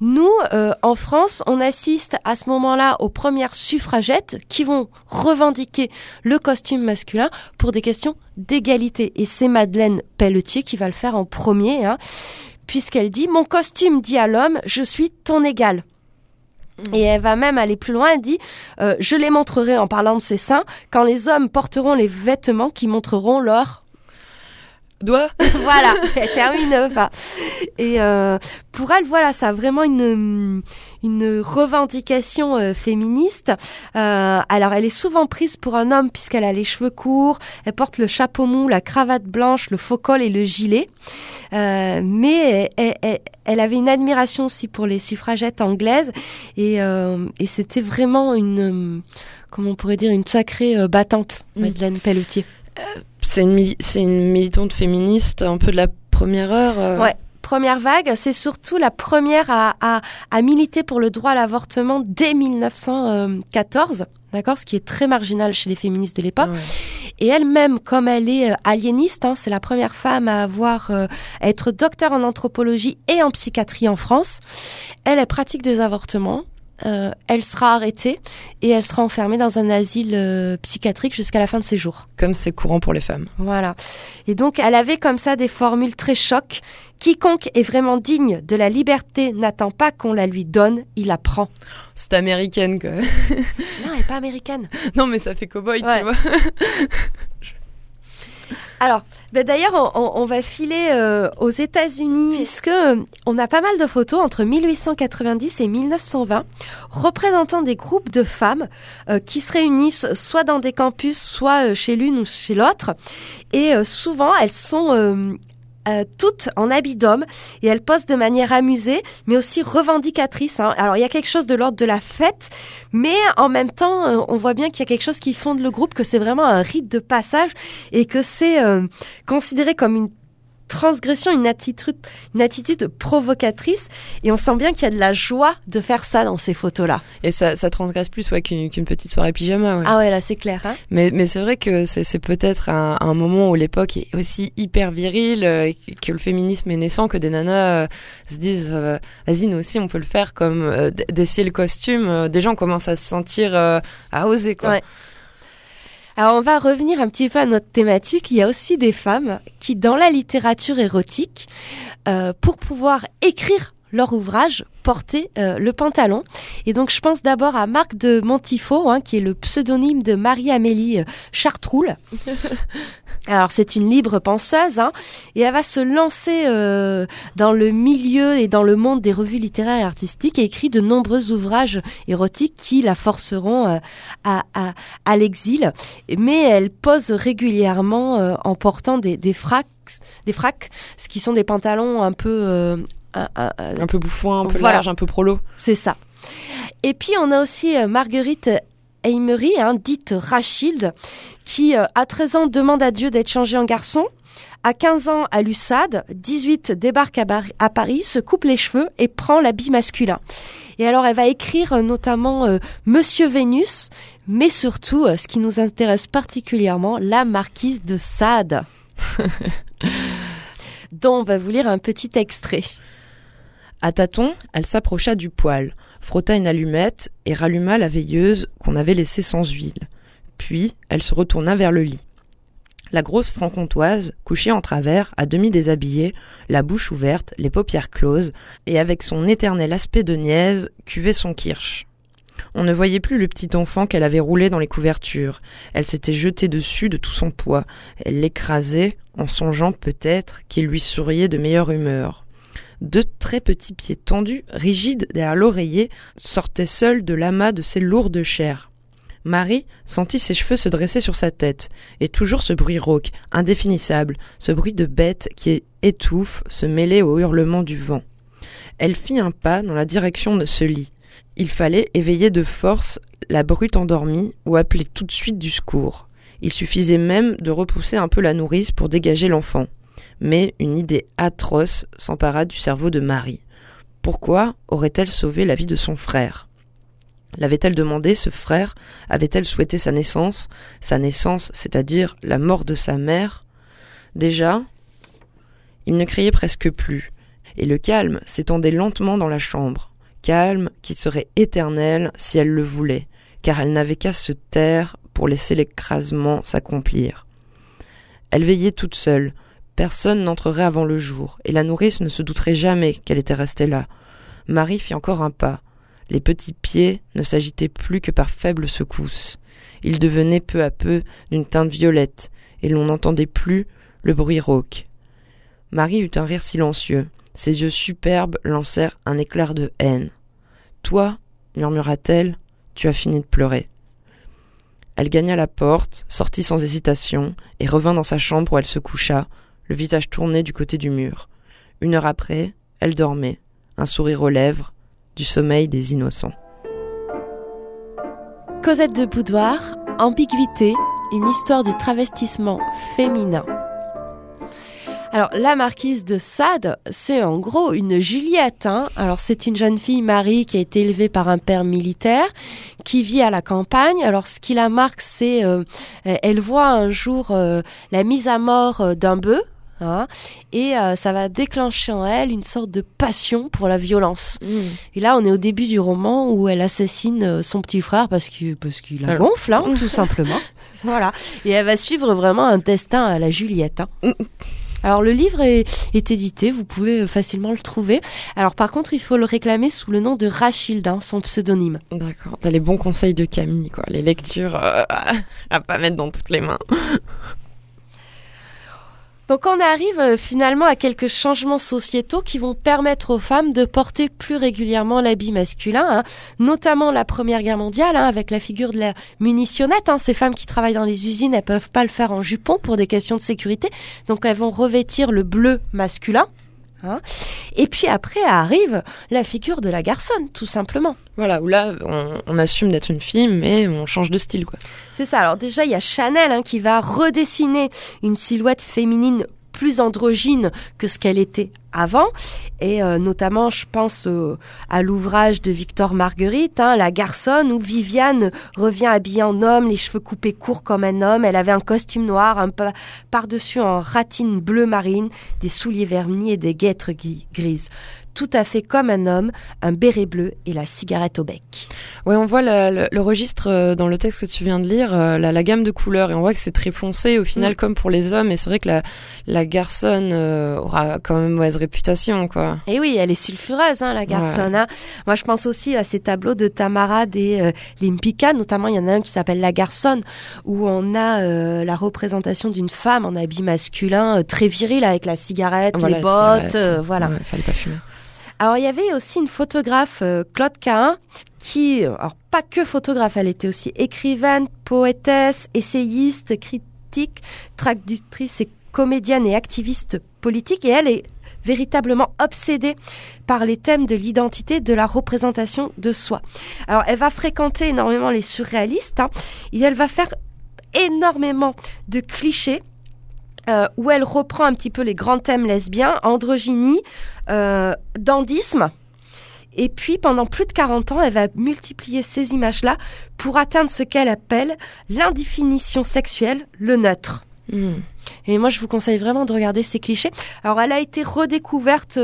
S2: Nous, euh, en France, on assiste à ce moment-là aux premières suffragettes qui vont revendiquer le costume masculin pour des questions d'égalité. Et c'est Madeleine Pelletier qui va le faire en premier, hein, puisqu'elle dit Mon costume dit à l'homme, je suis ton égal. Et elle va même aller plus loin, elle dit euh, Je les montrerai en parlant de ses seins quand les hommes porteront les vêtements qui montreront leur
S1: doigt. <laughs>
S2: voilà, elle termine pas. Et euh, pour elle, voilà, ça a vraiment une une revendication euh, féministe. Euh, alors, elle est souvent prise pour un homme puisqu'elle a les cheveux courts, elle porte le chapeau mou, la cravate blanche, le faux col et le gilet. Euh, mais elle, elle, avait une admiration aussi pour les suffragettes anglaises et, euh, et c'était vraiment une, comment on pourrait dire, une sacrée battante, mm. Madeleine Pelletier.
S1: C'est une, militante féministe un peu de la première heure. Euh.
S2: Ouais. Première vague, c'est surtout la première à, à, à, militer pour le droit à l'avortement dès 1914, d'accord, ce qui est très marginal chez les féministes de l'époque. Et elle-même, comme elle est euh, aliéniste, hein, c'est la première femme à avoir euh, à être docteur en anthropologie et en psychiatrie en France. Elle, elle pratique des avortements. Euh, elle sera arrêtée et elle sera enfermée dans un asile euh, psychiatrique jusqu'à la fin de ses jours.
S1: Comme c'est courant pour les femmes.
S2: Voilà. Et donc, elle avait comme ça des formules très chocs. Quiconque est vraiment digne de la liberté n'attend pas qu'on la lui donne, il la prend.
S1: C'est américaine, quoi. non,
S2: elle n'est pas américaine. <laughs>
S1: Non, mais ça fait cowboy, tu vois. <laughs>
S2: Alors, ben d'ailleurs, on, va filer euh, aux États-Unis puisque euh, on a pas mal de photos entre 1890 et 1920 représentant des groupes de femmes euh, qui se réunissent soit dans des campus, soit chez l'une ou chez l'autre. Et souvent, elles sont euh, toutes en habit d'homme et elles posent de manière amusée mais aussi revendicatrice. Hein. Alors il y a quelque chose de l'ordre de la fête mais en même temps euh, on voit bien qu'il y a quelque chose qui fonde le groupe, que c'est vraiment un rite de passage et que c'est euh, considéré comme une transgression, une attitude, une attitude provocatrice. Et on sent bien qu'il y a de la joie de faire ça dans ces photos-là.
S1: Et ça, ça transgresse plus ouais, qu'une petite soirée pyjama. Ouais.
S2: Ah ouais, là c'est clair. Hein
S1: mais mais c'est vrai que c'est peut-être un, un, moment où l'époque est aussi hyper virile, euh, que le féminisme est naissant, que des nanas euh, se disent euh, vas-y nous aussi on peut le faire comme d'essayer le costume. des gens commencent à se sentir à oser quoi. Ouais.
S2: Alors on va revenir un petit peu à notre thématique. Il y a aussi des femmes qui, dans la littérature érotique, euh, pour pouvoir écrire leur ouvrage, portaient euh, le pantalon. Et donc je pense d'abord à Marc de Montifaux, hein, qui est le pseudonyme de Marie-Amélie euh, Chartroul. <laughs> Alors c'est une libre penseuse hein, et elle va se lancer euh, dans le milieu et dans le monde des revues littéraires et artistiques et écrit de nombreux ouvrages érotiques qui la forceront euh, à, à, à l'exil. Mais elle pose régulièrement euh, en portant des, des fracs, des fracs, ce qui sont des pantalons un peu
S1: un, un, peu bouffon, un peu large, un peu prolo.
S2: C'est ça. Et puis on a aussi Marguerite Aimery, hein, dite Rachilde, qui euh, à 13 ans demande à Dieu d'être changé en garçon. À 15 ans, à l'USAD, 18 débarque à, Paris, se coupe les cheveux et prend l'habit masculin. Et alors, elle va écrire euh, notamment euh, Monsieur Vénus, mais surtout, ce qui nous intéresse particulièrement, la marquise de Sade, <laughs> dont on va vous lire un petit extrait.
S1: À tâtons, elle s'approcha du poêle frotta une allumette et ralluma la veilleuse qu'on avait laissée sans huile. Puis elle se retourna vers le lit. La grosse franc-comtoise, couchée en travers, à demi déshabillée, la bouche ouverte, les paupières closes, et avec son éternel aspect de niaise, cuvait son kirsch. On ne voyait plus le petit enfant qu'elle avait roulé dans les couvertures. Elle s'était jetée dessus de tout son poids. Elle l'écrasait, en songeant peut-être qu'il lui souriait de meilleure humeur. Deux très petits pieds tendus, rigides derrière l'oreiller, sortaient seuls de l'amas de ses lourdes chairs. Marie sentit ses cheveux se dresser sur sa tête, et toujours ce bruit rauque, indéfinissable, ce bruit de bête qui étouffe, se mêlait au hurlement du vent. Elle fit un pas dans la direction de ce lit. Il fallait éveiller de force la brute endormie ou appeler tout de suite du secours. Il suffisait même de repousser un peu la nourrice pour dégager l'enfant. Mais une idée atroce s'empara du cerveau de Marie. Pourquoi aurait-elle sauvé la vie de son frère? L'avait-elle demandé, ce frère? Avait-elle souhaité sa naissance? Sa naissance, c'est-à-dire la mort de sa mère? Déjà, il ne criait presque plus, et le calme s'étendait lentement dans la chambre, calme qui serait éternel si elle le voulait, car elle n'avait qu'à se taire pour laisser l'écrasement s'accomplir. Elle veillait toute seule, personne n'entrerait avant le jour, et la nourrice ne se douterait jamais qu'elle était restée là. Marie fit encore un pas. Les petits pieds ne s'agitaient plus que par faibles secousses. Ils devenaient peu à peu d'une teinte violette, et l'on n'entendait plus le bruit rauque. Marie eut un rire silencieux. Ses yeux superbes lancèrent un éclair de haine. Toi, murmura-t-elle, tu as fini de pleurer. Elle gagna la porte, sortit sans hésitation, et revint dans sa chambre où elle se coucha, le visage tourné du côté du mur. Une heure après, elle dormait, un sourire aux lèvres, du sommeil des innocents.
S2: Cosette de Boudoir, Ambiguïté, une histoire du travestissement féminin. Alors, la marquise de Sade, c'est en gros une Juliette. Hein. Alors, c'est une jeune fille, Marie, qui a été élevée par un père militaire, qui vit à la campagne. Alors, ce qui la marque, c'est euh, elle voit un jour euh, la mise à mort euh, d'un bœuf. Hein, et ça va déclencher en elle une sorte de passion pour la violence. Mmh. Et là, on est au début du roman où elle assassine son petit frère parce que parce qu'il la gonfle, hein, tout <laughs> simplement. voilà. Et elle va suivre vraiment un destin à la Juliette. Hein. Mmh. Alors le livre est, édité, vous pouvez euh, facilement le trouver. Alors par contre, il faut le réclamer sous le nom de Rachilde, hein, son pseudonyme.
S1: D'accord, t'as les bons conseils de Camille, quoi. Les lectures euh, <laughs> à pas mettre dans toutes les mains. <laughs>
S2: Donc on arrive euh, finalement à quelques changements sociétaux qui vont permettre aux femmes de porter plus régulièrement l'habit masculin, hein. notamment la Première Guerre mondiale hein, avec la figure de la munitionnette. Hein. Ces femmes qui travaillent dans les usines, elles peuvent pas le faire en jupon pour des questions de sécurité, donc elles vont revêtir le bleu masculin. Hein. Et puis après arrive la figure de la garçonne, tout simplement.
S1: Voilà, où là, on, assume d'être une fille, mais on change de style, quoi.
S2: C'est ça. Alors déjà, il y a Chanel hein, qui va redessiner une silhouette féminine plus androgyne que ce qu'elle était avant. Et euh, notamment, je pense à l'ouvrage de Victor Marguerite, hein, La garçonne, où Viviane revient habillée en homme, les cheveux coupés courts comme un homme. Elle avait un costume noir, un peu par-dessus en ratine bleu marine, des souliers vernis et des guêtres grises tout à fait comme un homme, un béret bleu et la cigarette au bec.
S1: Oui, on voit le, registre euh, dans le texte que tu viens de lire, euh, la, gamme de couleurs, et on voit que c'est très foncé au final, mm. comme pour les hommes. Et c'est vrai que la, la garçonne euh, aura quand même mauvaise réputation, quoi.
S2: Et oui, elle est sulfureuse, hein, la garçonne. Hein. Moi, je pense aussi à ces tableaux de Tamara et Limpika, notamment il y en a un qui s'appelle La garçonne, où on a la représentation d'une femme en habit masculin très viril avec la cigarette, les bottes, voilà.
S1: fallait pas fumer.
S2: Alors il y avait aussi une photographe, euh, Claude Cahin, qui, alors pas que photographe, elle était aussi écrivaine, poétesse, essayiste, critique, traductrice et comédienne et activiste politique. Et elle est véritablement obsédée par les thèmes de l'identité, de la représentation de soi. Alors elle va fréquenter énormément les surréalistes hein, et elle va faire énormément de clichés euh, où elle reprend un petit peu les grands thèmes lesbiens, androgynie, euh, dandisme. Et puis, pendant plus de 40 ans, elle va multiplier ces images-là pour atteindre ce qu'elle appelle l'indéfinition sexuelle, le neutre. Et moi, je vous conseille vraiment de regarder ces clichés. Alors, elle a été redécouverte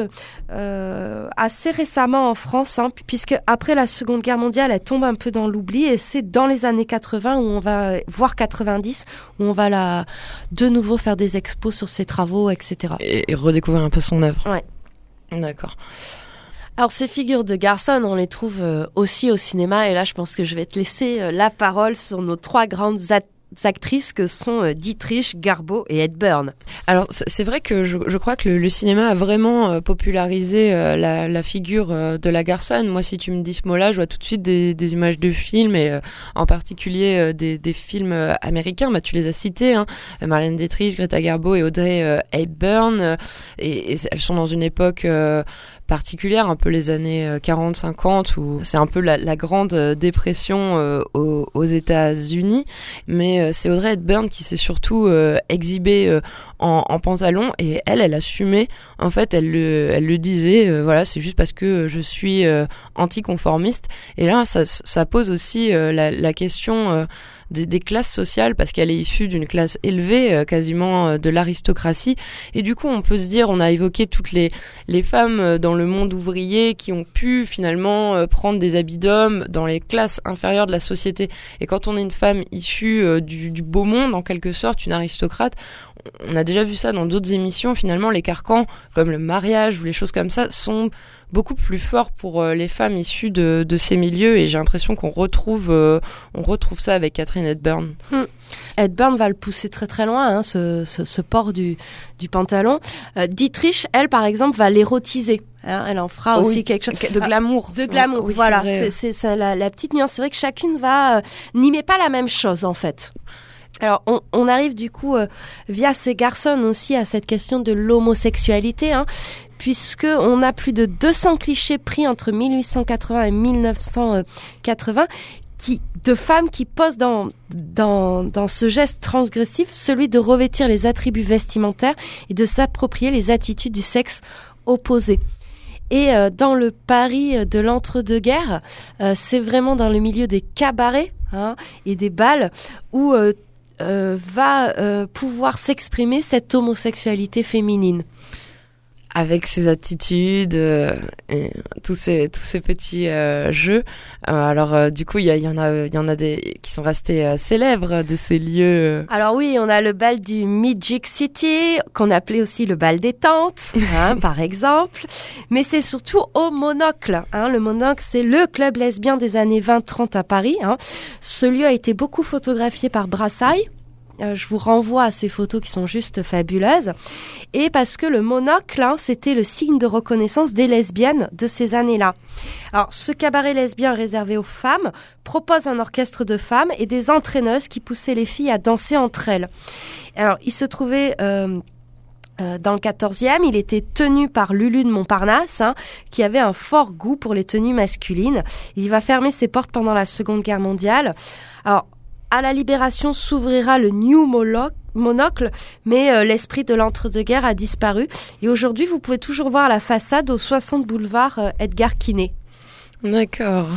S2: euh, assez récemment en France, hein, puisque après la Seconde Guerre mondiale, elle tombe un peu dans l'oubli. Et c'est dans les années 80 où on va voir 90 où on va la de nouveau faire des expos sur ses travaux, etc.
S1: Et, redécouvrir un peu son œuvre.
S2: Ouais.
S1: D'accord.
S2: Alors ces figures de garçons, on les trouve euh, aussi au cinéma et là je pense que je vais te laisser euh, la parole sur nos trois grandes actrices que sont euh, Dietrich, Garbo et Byrne.
S1: Alors c'est vrai que je, je, crois que le, cinéma a vraiment euh, popularisé euh, la, la, figure de la garçonne. Moi, si tu me dis ce mot-là, je vois tout de suite des, des images de films et en particulier des, des, films américains. Bah, tu les as cités, hein. Marlène Dietrich, Greta Garbo et Audrey Hepburn. Et, et, elles sont dans une époque particulière, un peu les années 40-50 où c'est un peu la, grande dépression aux, aux États-Unis. Mais c'est Audrey Hepburn qui s'est surtout exhibée en, en, pantalon et elle, elle assumait. En fait, elle le, elle le disait. voilà, c'est juste parce que je suis anticonformiste. Et là, ça, pose aussi la, la, question des, classes sociales parce qu'elle est issue d'une classe élevée, euh, quasiment euh, de l'aristocratie. Et du coup, on peut se dire, on a évoqué toutes les, les femmes euh, dans le monde ouvrier qui ont pu finalement prendre des habits d'hommes dans les classes inférieures de la société. Et quand on est une femme issue du beau monde, en quelque sorte, une aristocrate, on a déjà vu ça dans d'autres émissions. Finalement, les carcans, comme le mariage ou les choses comme ça, sont beaucoup plus fort pour euh, les femmes issues de, de ces milieux et j'ai l'impression qu'on retrouve euh, on retrouve ça avec Catherine Hepburn.
S2: Hmm. Hepburn va le pousser très très loin hein, ce, ce, ce, port du, du pantalon. Euh, Dietrich, elle par exemple, va l'érotiser. Hein, elle en fera aussi quelque chose
S1: de glamour.
S2: de glamour, oui, voilà. C'est la, la, petite nuance. C'est vrai que chacune va n'y met pas la même chose en fait. Alors, on, arrive du coup via ces garçons aussi à cette question de l'homosexualité, hein, puisque on a plus de 200 clichés pris entre 1880 et 1980 qui, de femmes qui posent dans, dans, dans ce geste transgressif celui de revêtir les attributs vestimentaires et de s'approprier les attitudes du sexe opposé. Et euh, dans le Paris de l'entre-deux-guerres, euh, c'est vraiment dans le milieu des cabarets hein, et des balles où euh, va pouvoir s'exprimer cette homosexualité féminine
S1: avec ses attitudes euh, et tous ces tous ces petits euh, jeux. Euh, alors du coup, il y, y, en a il y en a des qui sont restés célèbres de ces lieux.
S2: Alors oui, on a le bal du Magic City qu'on appelait aussi le bal des tentes, <laughs> hein, par exemple. Mais c'est surtout au Monocle. Hein. Le Monocle, c'est le club lesbien des années 20-30 à Paris. Hein. Ce lieu a été beaucoup photographié par Brassailles euh, je vous renvoie à ces photos qui sont juste fabuleuses. Et parce que le monocle, hein, c'était le signe de reconnaissance des lesbiennes de ces années-là. Alors, ce cabaret lesbien réservé aux femmes propose un orchestre de femmes et des entraîneuses qui poussaient les filles à danser entre elles. Alors, il se trouvait... Euh, euh, dans le 14e, il était tenu par Lulu de Montparnasse, hein, qui avait un fort goût pour les tenues masculines. Il va fermer ses portes pendant la Seconde Guerre mondiale. Alors, à la Libération s'ouvrira le New Monocle, mais euh, l'esprit de l'entre-deux-guerres a disparu. Et aujourd'hui, vous pouvez toujours voir la façade au 60 boulevard euh, Edgar Quinet.
S1: D'accord.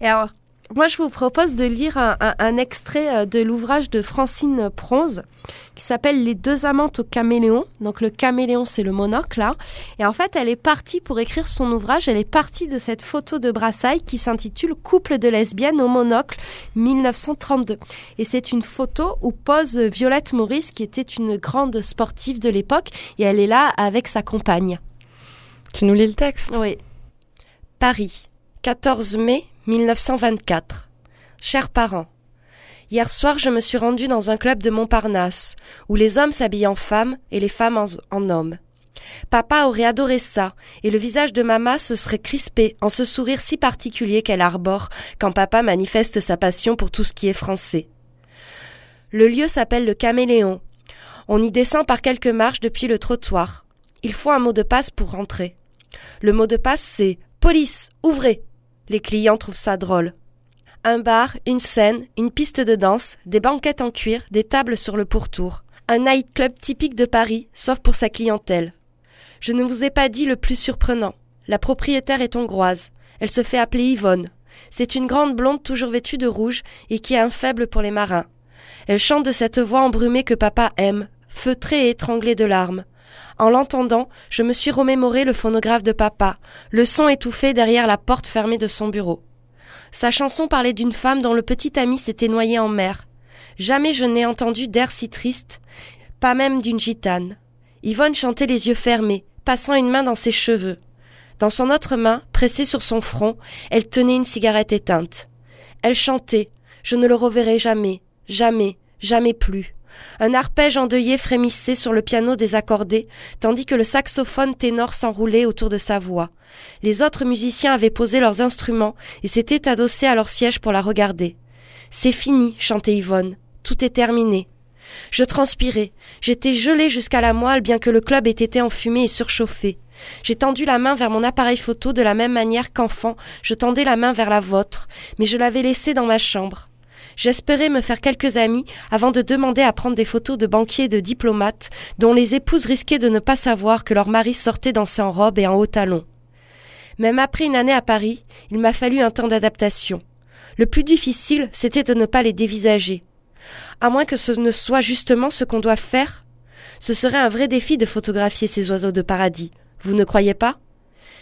S2: Et alors, moi, je vous propose de lire un, extrait euh, de l'ouvrage de Francine Pronze qui s'appelle Les deux amantes au caméléon. Donc, le caméléon, c'est le monocle. Là. Et en fait, elle est partie pour écrire son ouvrage. Elle est partie de cette photo de Brassailles qui s'intitule Couple de lesbiennes au monocle 1932. Et c'est une photo où pose Violette Maurice, qui était une grande sportive de l'époque. Et elle est là avec sa compagne.
S1: Tu nous lis le texte?
S2: Oui. Paris, 14 mai 1924. Chers parents, hier soir je me suis rendue dans un club de Montparnasse, où les hommes s'habillent en femmes et les femmes en, hommes. Papa aurait adoré ça, et le visage de maman se serait crispé en ce sourire si particulier qu'elle arbore quand papa manifeste sa passion pour tout ce qui est français. Le lieu s'appelle le Caméléon. On y descend par quelques marches depuis le trottoir. Il faut un mot de passe pour rentrer. Le mot de passe c'est Police, ouvrez. Les clients trouvent ça drôle. Un bar, une scène, une piste de danse, des banquettes en cuir, des tables sur le pourtour. Un nightclub typique de Paris, sauf pour sa clientèle. Je ne vous ai pas dit le plus surprenant. La propriétaire est hongroise. Elle se fait appeler Yvonne. C'est une grande blonde toujours vêtue de rouge et qui a un faible pour les marins. Elle chante de cette voix embrumée que papa aime, feutrée et étranglée de larmes. En l'entendant, je me suis remémoré le phonographe de papa, le son étouffé derrière la porte fermée de son bureau. Sa chanson parlait d'une femme dont le petit ami s'était noyé en mer. Jamais je n'ai entendu d'air si triste, pas même d'une gitane. Yvonne chantait les yeux fermés, passant une main dans ses cheveux. Dans son autre main, pressée sur son front, elle tenait une cigarette éteinte. Elle chantait. Je ne le reverrai jamais, jamais, jamais plus. Un arpège endeuillé frémissait sur le piano désaccordé, tandis que le saxophone ténor s'enroulait autour de sa voix. Les autres musiciens avaient posé leurs instruments et s'étaient adossés à leur siège pour la regarder. C'est fini, chantait Yvonne. Tout est terminé. Je transpirais. J'étais gelée jusqu'à la moelle bien que le club ait été enfumé et surchauffé. J'ai tendu la main vers mon appareil photo de la même manière qu'enfant, je tendais la main vers la vôtre, mais je l'avais laissé dans ma chambre. J'espérais me faire quelques amis avant de demander à prendre des photos de banquiers et de diplomates dont les épouses risquaient de ne pas savoir que leur mari sortait danser en robe et en hauts talons. Même après une année à Paris, il m'a fallu un temps d'adaptation. Le plus difficile, c'était de ne pas les dévisager. À moins que ce ne soit justement ce qu'on doit faire. Ce serait un vrai défi de photographier ces oiseaux de paradis. Vous ne croyez pas?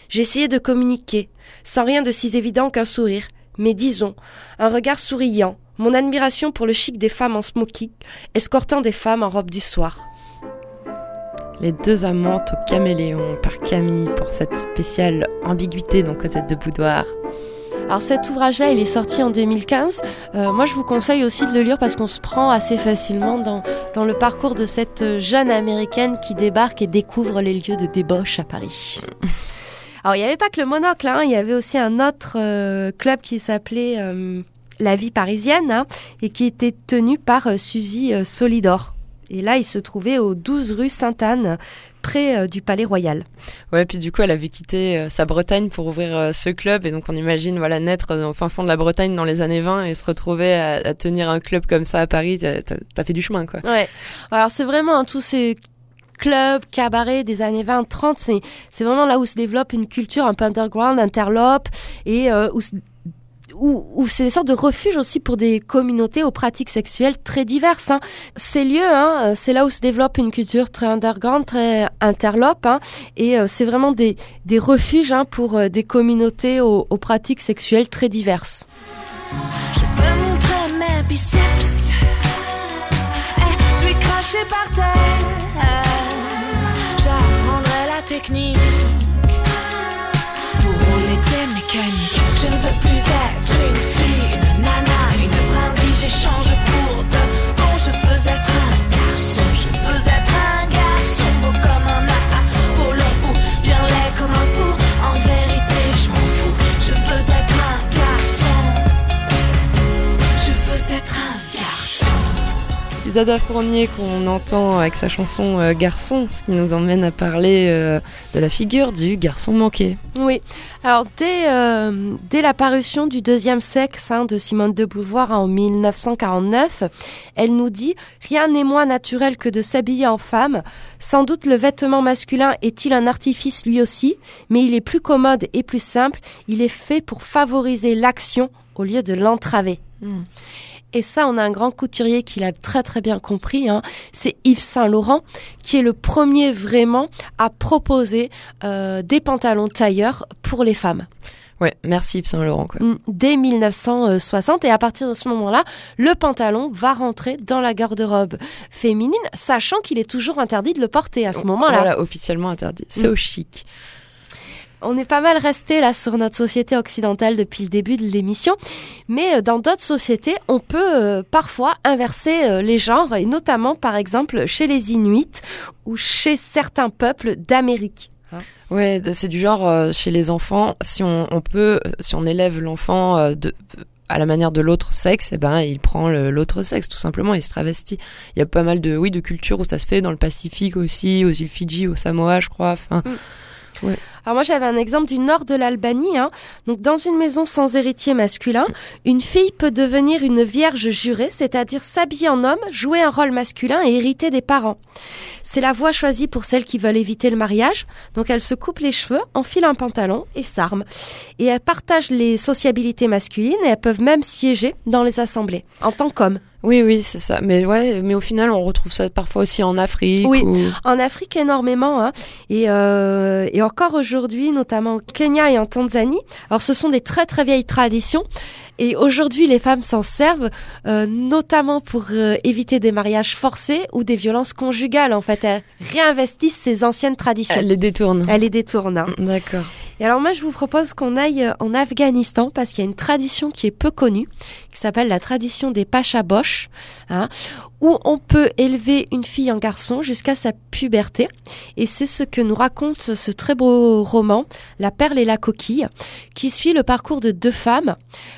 S2: J'essayais de communiquer, sans rien de si évident qu'un sourire, mais disons, un regard souriant, mon admiration pour le chic des femmes en smoking, escortant des femmes en robe du soir.
S1: Les deux amantes au caméléon par Camille pour cette spéciale ambiguïté dans Cosette de Boudoir.
S2: Alors cet ouvrage-là, il est sorti en 2015. Euh, moi, je vous conseille aussi de le lire parce qu'on se prend assez facilement dans, dans le parcours de cette jeune américaine qui débarque et découvre les lieux de débauche à Paris. Alors, il n'y avait pas que le monocle, hein, il y avait aussi un autre euh, club qui s'appelait euh, La Vie Parisienne hein, et qui était tenu par euh, Suzy euh, Solidor. Et là, il se trouvait aux 12 rue Sainte-Anne, près du Palais Royal.
S1: Ouais, puis du coup, elle avait quitté sa Bretagne pour ouvrir ce club, et donc on imagine, voilà, naître au fin fond de la Bretagne dans les années 20 et se retrouver à, à tenir un club comme ça à Paris, t'as t'as fait du chemin, quoi.
S2: Ouais. Alors c'est vraiment hein, tous ces clubs, cabarets des années 20-30, c'est c'est vraiment là où se développe une culture un peu underground, interlope, et euh, où, où, c'est des sortes de refuges aussi pour des communautés aux pratiques sexuelles très diverses. Hein. Ces lieux, hein, euh, c'est là où se développe une culture très underground, très interlope, hein, et euh, c'est vraiment des, des refuges pour des communautés aux, aux pratiques sexuelles très diverses.
S4: Je veux montrer mes biceps et puis cracher par terre. Technique pour rouler mécaniques. Je ne veux plus être une fille, une nana, une brindille. J'échange pour de bon. Je veux être un garçon. Je veux être un garçon beau comme un AA, peau long ou bien laid comme un pou. En vérité, je m'en fous. Je veux être un garçon. Je veux être un garçon.
S1: Dada Fournier qu'on entend avec sa chanson euh, Garçon, ce qui nous emmène à parler euh, de la figure du garçon manqué.
S2: Oui. Alors dès euh, dès la parution du deuxième sexe hein, de Simone de Beauvoir en 1949, elle nous dit rien n'est moins naturel que de s'habiller en femme. Sans doute le vêtement masculin est-il un artifice lui aussi, mais il est plus commode et plus simple. Il est fait pour favoriser l'action au lieu de l'entraver. Et ça, on a un grand couturier qui l'a très très bien compris. Hein. C'est Yves Saint Laurent qui est le premier vraiment à proposer euh, des pantalons tailleurs pour les femmes
S1: Ouais, merci Yves Saint-Laurent, quoi.
S2: Mm, dès 1960. Et à partir de ce moment-là, le pantalon va rentrer dans la garde-robe féminine, sachant qu'il est toujours interdit de le porter à ce moment-là.
S1: Voilà, officiellement interdit. C'est
S2: Mm.
S1: au chic.
S2: On est pas mal resté là sur notre société occidentale depuis le début de l'émission, mais euh, dans d'autres sociétés, on peut euh, parfois inverser euh, les genres, et notamment par exemple chez les Inuits ou chez certains peuples d'Amérique.
S1: Ouais, de- c'est du genre euh, chez les enfants, si on, on peut, si on élève l'enfant de à la manière de l'autre sexe, eh ben il prend l'autre sexe tout simplement, il se travestit. Il y a pas mal de oui de cultures où ça se fait dans le Pacifique aussi, aux îles Fidji, au Samoa, je crois. Enfin,
S2: Alors moi j'avais un exemple du nord de l'Albanie. Hein. Donc dans une maison sans héritier masculin, une fille peut devenir une vierge jurée, c'est-à-dire s'habiller en homme, jouer un rôle masculin et hériter des parents. C'est la voie choisie pour celles qui veulent éviter le mariage. Donc elle se coupe les cheveux, enfile un pantalon et s'arme. Et elles partagent les sociabilités masculines et elles peuvent même siéger dans les assemblées en tant qu'hommes.
S1: Oui, oui, c'est ça. Mais ouais, mais au final, on retrouve ça parfois aussi en Afrique.
S2: Oui.
S1: ou-
S2: En Afrique énormément, hein. et, euh, et encore aujourd'hui, notamment au Kenya et en Tanzanie. Alors ce sont des très très vieilles traditions, et aujourd'hui les femmes s'en servent, euh, notamment pour euh, éviter des mariages forcés ou des violences conjugales. En fait, elles réinvestissent ces anciennes traditions.
S1: Elle les détourne.
S2: Elles les détournent. hein.
S1: D'accord.
S2: Et alors moi je vous propose qu'on aille euh, en Afghanistan parce qu'il y a une tradition qui est peu connue, qui s'appelle la tradition des Pachabosh, hein, où on peut élever une fille en garçon jusqu'à sa puberté. Et c'est ce que nous raconte ce très beau roman, La perle et la coquille, qui suit le parcours de deux femmes,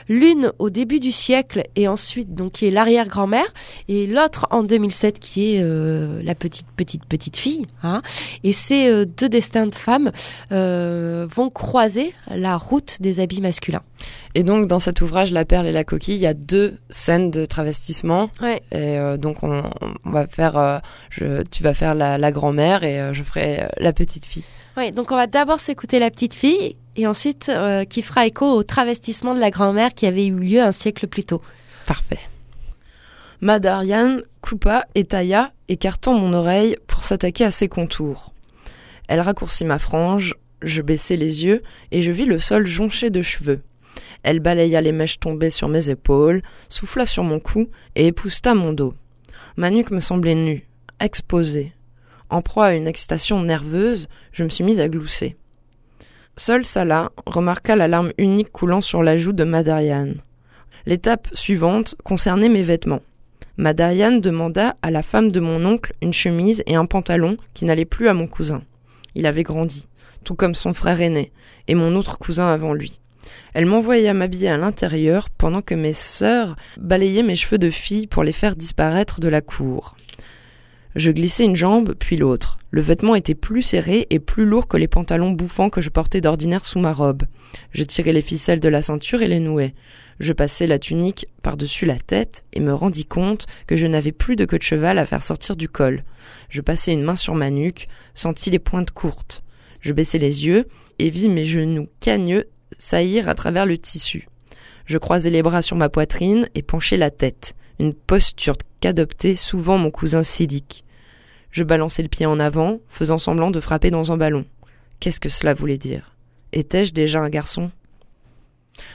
S2: l'une au début du siècle et ensuite donc qui est l'arrière-grand-mère, et l'autre en 2007 qui est euh, la petite petite petite fille. Hein. Et ces euh, deux destins de femmes euh, vont croiser la route des habits masculins.
S1: Et donc dans cet ouvrage La perle et la coquille, il y a deux scènes de travestissement.
S2: Ouais.
S1: Et euh, donc on, on va faire, euh, je, tu vas faire la, la grand-mère et euh, je ferai euh, la petite fille.
S2: Ouais, donc on va d'abord s'écouter la petite fille et ensuite euh, qui fera écho au travestissement de la grand-mère qui avait eu lieu un siècle plus tôt.
S1: Parfait. Madarian coupa et tailla, écartant mon oreille pour s'attaquer à ses contours. Elle raccourcit ma frange, je baissai les yeux et je vis le sol jonché de cheveux. Elle balaya les mèches tombées sur mes épaules, souffla sur mon cou et épousta mon dos. Ma nuque me semblait nue, exposée. En proie à une excitation nerveuse, je me suis mise à glousser. Seul Salah remarqua la larme unique coulant sur la joue de Madarian. L'étape suivante concernait mes vêtements. Madarian demanda à la femme de mon oncle une chemise et un pantalon qui n'allaient plus à mon cousin. Il avait grandi, tout comme son frère aîné, et mon autre cousin avant lui. Elle m'envoya m'habiller à l'intérieur pendant que mes sœurs balayaient mes cheveux de fille pour les faire disparaître de la cour. Je glissai une jambe, puis l'autre. Le vêtement était plus serré et plus lourd que les pantalons bouffants que je portais d'ordinaire sous ma robe. Je tirai les ficelles de la ceinture et les nouai. Je passai la tunique par-dessus la tête et me rendis compte que je n'avais plus de queue de cheval à faire sortir du col. Je passai une main sur ma nuque, sentis les pointes courtes. Je baissai les yeux et vis mes genoux cagneux saillir à travers le tissu. Je croisai les bras sur ma poitrine et penchai la tête, une posture qu'adoptait souvent mon cousin Sidic. Je balançai le pied en avant, faisant semblant de frapper dans un ballon. Qu'est-ce que cela voulait dire? Étais-je déjà un garçon?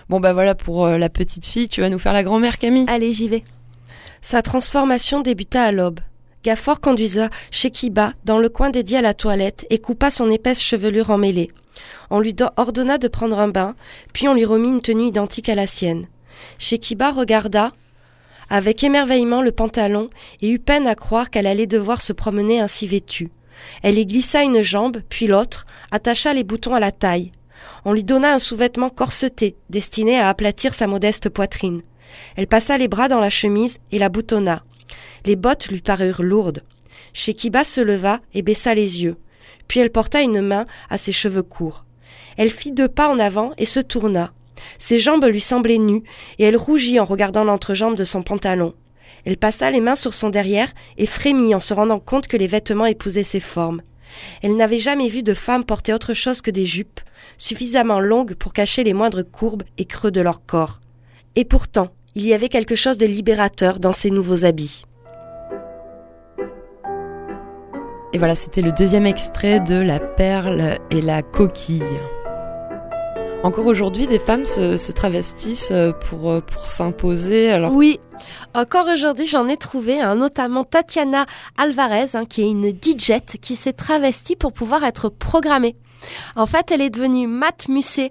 S1: Bon bah voilà pour euh, la petite fille, tu vas nous faire la grand-mère Camille?
S2: Allez, j'y vais. Sa transformation débuta à l'aube. Gafford conduisa Shekiba dans le coin dédié à la toilette et coupa son épaisse chevelure emmêlée. On lui do- ordonna de prendre un bain, puis on lui remit une tenue identique à la sienne. Shekiba regarda avec émerveillement le pantalon et eut peine à croire qu'elle allait devoir se promener ainsi vêtue. Elle y glissa une jambe, puis l'autre, attacha les boutons à la taille. On lui donna un sous-vêtement corseté, destiné à aplatir sa modeste poitrine. Elle passa les bras dans la chemise et la boutonna. Les bottes lui parurent lourdes. Shekiba se leva et baissa les yeux. Puis elle porta une main à ses cheveux courts. Elle fit deux pas en avant et se tourna. Ses jambes lui semblaient nues, et elle rougit en regardant l'entrejambe de son pantalon. Elle passa les mains sur son derrière et frémit en se rendant compte que les vêtements épousaient ses formes. Elle n'avait jamais vu de femme porter autre chose que des jupes, suffisamment longues pour cacher les moindres courbes et creux de leur corps. Et pourtant, il y avait quelque chose de libérateur dans ces nouveaux habits.
S1: Et voilà, c'était le deuxième extrait de La perle et la coquille. Encore aujourd'hui, des femmes se, se travestissent euh, pour, euh, pour s'imposer.
S2: Oui, encore aujourd'hui, j'en ai trouvé, hein, notamment Tatiana Alvarez, hein, qui est une DJ qui s'est travestie pour pouvoir être programmée. En fait, elle est devenue Matt Musset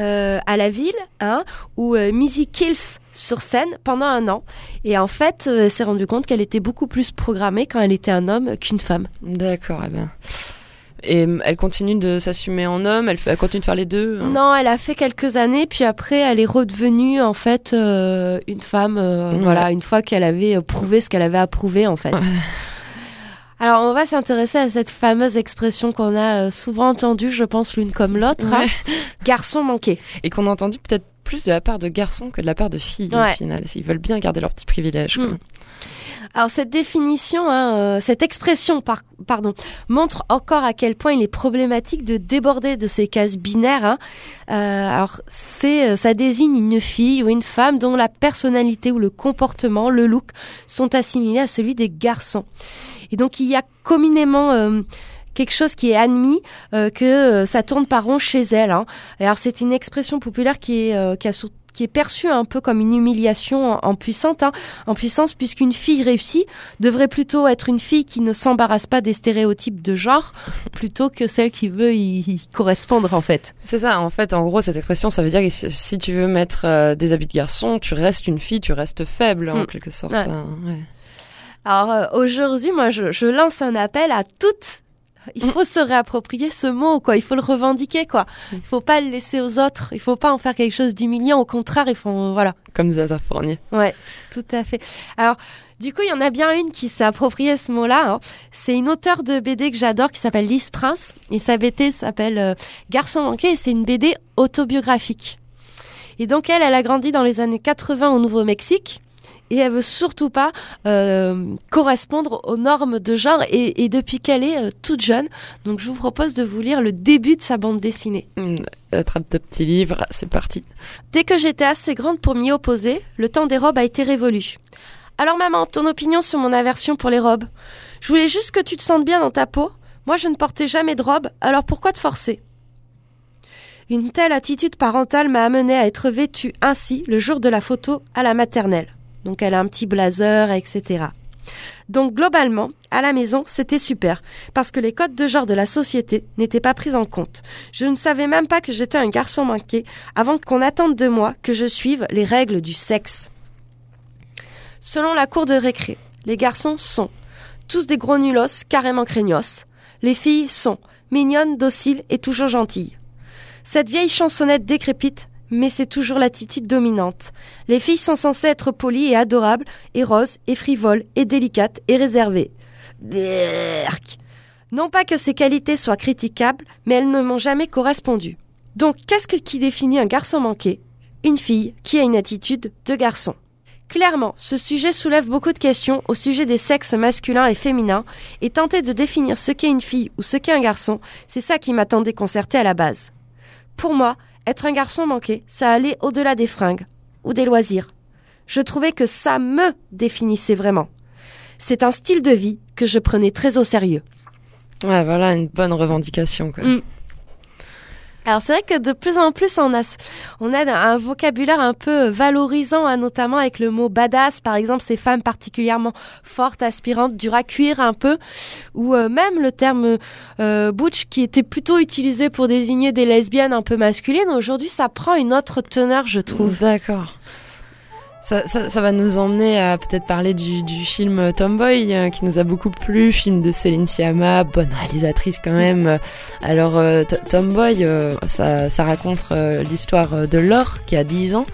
S2: euh, à la ville, hein, ou euh, Missy Kills sur scène pendant un an. Et en fait, euh, elle s'est rendue compte qu'elle était beaucoup plus programmée quand elle était un homme qu'une femme.
S1: d'accord, eh bien. Et euh, elle continue de s'assumer en homme, elle, continue de faire les deux. hein?
S2: Non, elle a fait quelques années, puis après, elle est redevenue en fait euh, une femme. euh,
S1: Ouais.
S2: Voilà, une fois qu'elle avait prouvé ce qu'elle avait à prouver en fait.
S1: Ouais.
S2: Alors, on va s'intéresser à cette fameuse expression qu'on a euh, souvent entendue, je pense l'une comme l'autre, hein, <laughs> garçon manqué.
S1: Et qu'on a entendu peut-être plus de la part de garçons que de la part de filles
S2: Ouais.
S1: au final. Ils veulent bien garder leurs petits privilèges. quoi.
S2: Mm. Alors cette définition, hein, euh, cette expression, par- pardon, montre encore à quel point il est problématique de déborder de ces cases binaires. hein. Euh, alors c'est, ça désigne une fille ou une femme dont la personnalité ou le comportement, le look, sont assimilés à celui des garçons. Et donc il y a communément euh, quelque chose qui est admis euh, que euh, ça tourne par rond chez elle. hein. Et alors c'est une expression populaire qui, est, qui, a, sur- qui est perçue un peu comme une humiliation en, puissante, hein, en puissance, puisqu'une fille réussie devrait plutôt être une fille qui ne s'embarrasse pas des stéréotypes de genre, plutôt que celle qui veut y, correspondre en fait.
S1: C'est ça, en fait, en gros, cette expression, ça veut dire que si- tu veux mettre euh, des habits de garçon, tu restes une fille, tu restes faible, en
S2: Mm.
S1: quelque sorte.
S2: Ouais.
S1: ouais.
S2: Alors euh, aujourd'hui, moi, je, je lance un appel à toutes. Il faut se réapproprier ce mot, quoi. Il faut le revendiquer, quoi. Il faut pas le laisser aux autres. Il faut pas en faire quelque chose d'humiliant. Au contraire, il faut, voilà.
S1: Comme Zaza Fournier.
S2: Ouais, tout à fait. Alors, du coup, il y en a bien une qui s'est approprié ce mot-là. hein. C'est une auteure de BD que j'adore qui s'appelle Lise Prince. Et sa BD s'appelle euh, Garçon manqué et c'est une BD autobiographique. Et donc, elle, elle a grandi dans les années 80 au Nouveau-Mexique. Et elle veut surtout pas euh, correspondre aux normes de genre et, et depuis qu'elle est euh, toute jeune. Donc je vous propose de vous lire le début de sa bande dessinée.
S1: Mm, Attrape de petits livres, c'est parti.
S2: Dès que j'étais assez grande pour m'y opposer, le temps des robes a été révolu. Alors maman, ton opinion sur mon aversion pour les robes? Je voulais juste que tu te sentes bien dans ta peau. Moi, je ne portais jamais de robe, alors pourquoi te forcer? Une telle attitude parentale m'a amenée à être vêtue ainsi le jour de la photo à la maternelle. Donc elle a un petit blazer, etc. Donc globalement, à la maison, c'était super, parce que les codes de genre de la société n'étaient pas pris en compte. Je ne savais même pas que j'étais un garçon manqué avant qu'on attende de moi que je suive les règles du sexe. Selon la cour de récré, les garçons sont tous des gros nulos carrément craignos. Les filles sont mignonnes, dociles et toujours gentilles. Cette vieille chansonnette décrépite, mais c'est toujours l'attitude dominante. Les filles sont censées être polies et adorables, et roses, et frivoles, et délicates, et réservées. Berk. Non pas que ces qualités soient critiquables, mais elles ne m'ont jamais correspondu. Donc, qu'est-ce que- qui définit un garçon manqué? Une fille qui a une attitude de garçon. Clairement, ce sujet soulève beaucoup de questions au sujet des sexes masculins et féminins, et tenter de définir ce qu'est une fille ou ce qu'est un garçon, c'est ça qui m'a tant déconcerté à la base. Pour moi, être un garçon manqué, ça allait au-delà des fringues ou des loisirs. Je trouvais que ça me définissait vraiment. C'est un style de vie que je prenais très au sérieux.
S1: Ouais, voilà, une bonne revendication, quoi.
S2: Mm. Alors c'est vrai que de plus en plus on a on a un vocabulaire un peu valorisant, hein, notamment avec le mot badass, par exemple ces femmes particulièrement fortes, aspirantes, dures à cuire un peu, ou euh, même le terme euh, butch qui était plutôt utilisé pour désigner des lesbiennes un peu masculines. Aujourd'hui ça prend une autre teneur, je trouve.
S1: D'accord. Ça, ça, va nous emmener à peut-être parler du, film Tomboy euh, qui nous a beaucoup plu, film de Céline Sciamma, bonne réalisatrice quand même. Alors euh, Tomboy, euh, ça, ça raconte l'histoire de Laure qui a 10 ans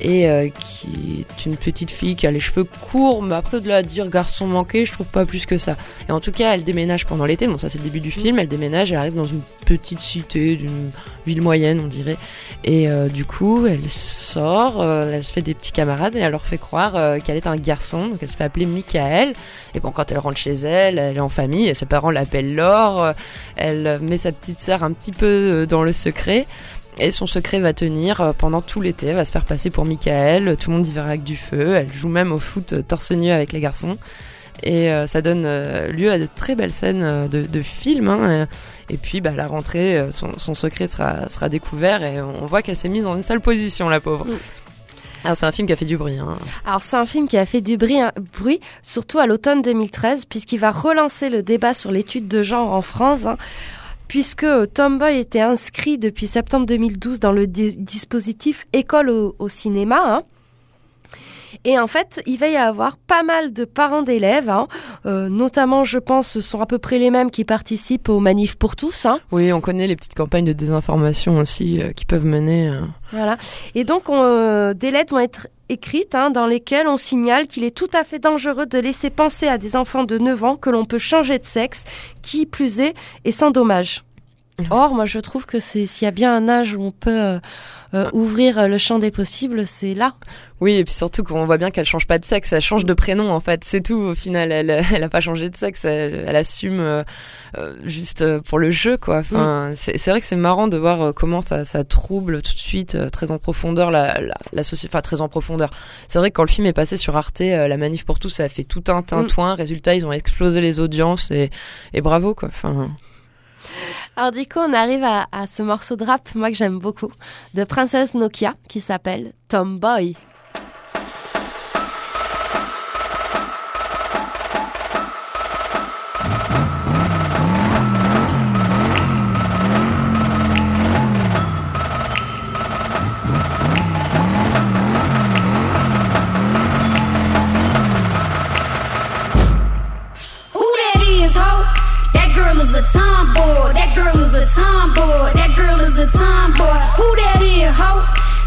S1: et euh, qui est une petite fille qui a les cheveux courts, mais après de la dire garçon manqué, je trouve pas plus que ça. Et en tout cas, elle déménage pendant l'été, bon ça c'est le début du film, elle déménage, elle arrive dans une petite cité, d'une ville moyenne on dirait, et euh, du coup, elle sort, euh, elle se fait des petits camarades et elle leur fait croire qu'elle est un garçon. Donc elle se fait appeler Michael. Et bon, quand elle rentre chez elle, elle est en famille et ses parents l'appellent Laure. Elle met sa petite sœur un petit peu dans le secret. Et son secret va tenir euh, pendant tout l'été. Elle va se faire passer pour Michael. Tout le monde y verra avec du feu. Elle joue même au foot euh, torse nu avec les garçons. Et euh, ça donne lieu à de très belles scènes de, de films. hein. Et puis, bah, à la rentrée, son, son secret sera, sera découvert et on voit qu'elle s'est mise dans une sale position, la pauvre.
S2: Mm.
S1: Alors, c'est un film qui a fait du bruit. Hein.
S2: Alors c'est un film qui a fait du bruit, hein, bruit surtout à l'automne 2013, puisqu'il va relancer le débat sur l'étude de genre en France. hein, Puisque Tomboy était inscrit depuis septembre 2012 dans le di- dispositif école au, au cinéma. hein. Et en fait, il va y avoir pas mal de parents d'élèves, hein, euh, notamment, je pense, ce sont à peu près les mêmes qui participent aux manifs pour tous. Hein.
S1: Oui, on connaît les petites campagnes de désinformation aussi euh, qui peuvent mener. euh.
S2: Voilà. Et donc, on, des lettres vont être écrites hein, dans lesquelles on signale qu'il est tout à fait dangereux de laisser penser à des enfants de 9 ans que l'on peut changer de sexe, qui plus est, et sans dommage. Or, moi, je trouve que c'est s'il y a bien un âge où on peut euh, ouvrir euh, le champ des possibles, c'est là.
S1: Oui, et puis surtout qu'on voit bien qu'elle change pas de sexe, elle change de prénom en fait, c'est tout au final. Elle, elle a pas changé de sexe, elle, elle assume euh, euh, juste euh, pour le jeu quoi. Enfin, c'est c'est vrai que c'est marrant de voir comment ça, ça trouble tout de suite très en profondeur la, la, la société. Enfin, très en profondeur. C'est vrai que quand le film est passé sur Arte, la manif pour tous, ça a fait tout un tintouin. Résultat, ils ont explosé les audiences et, et bravo quoi. Enfin,
S2: Alors du coup, on arrive à, ce morceau de rap, moi que j'aime beaucoup, de Princesse Nokia, qui s'appelle Tomboy.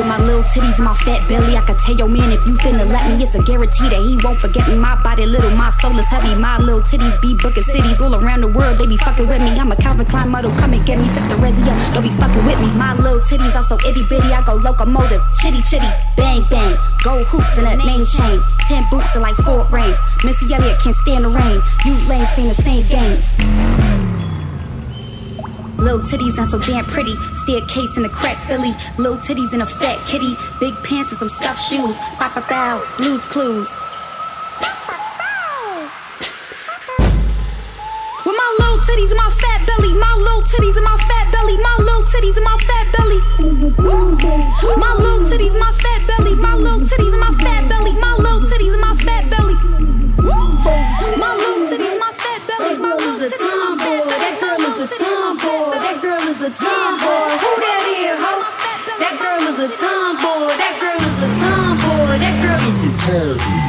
S5: with my little titties and my fat belly, I could tell your man if you finna let me, it's a guarantee that he won't forget me. My body little, my soul is heavy. My little titties be booking cities all around the world. They be fucking with me. I'm a Calvin Klein model, come and get me. Set the resi up, don't be fucking with me. My little titties are so itty bitty, I go locomotive, chitty chitty, bang bang. Gold hoops in a name chain, ten boots and like four rings. Missy Elliott can't stand the rain. You lames playing the same games. Little titties and so damn pretty. Staircase in a crack Philly. Little titties and a fat kitty. Big pants and some stuffed shoes. Bow bow bow. Blues clues. With my little titties and my fat belly. My little titties and my fat belly. My little titties and my fat belly. My little titties my fat belly. My little titties and my fat belly. My little titties and my fat belly. My little titties my fat belly. My little titties tomboy. Who that is? That girl is a tomboy. That girl is a tomboy. That girl is a tomboy.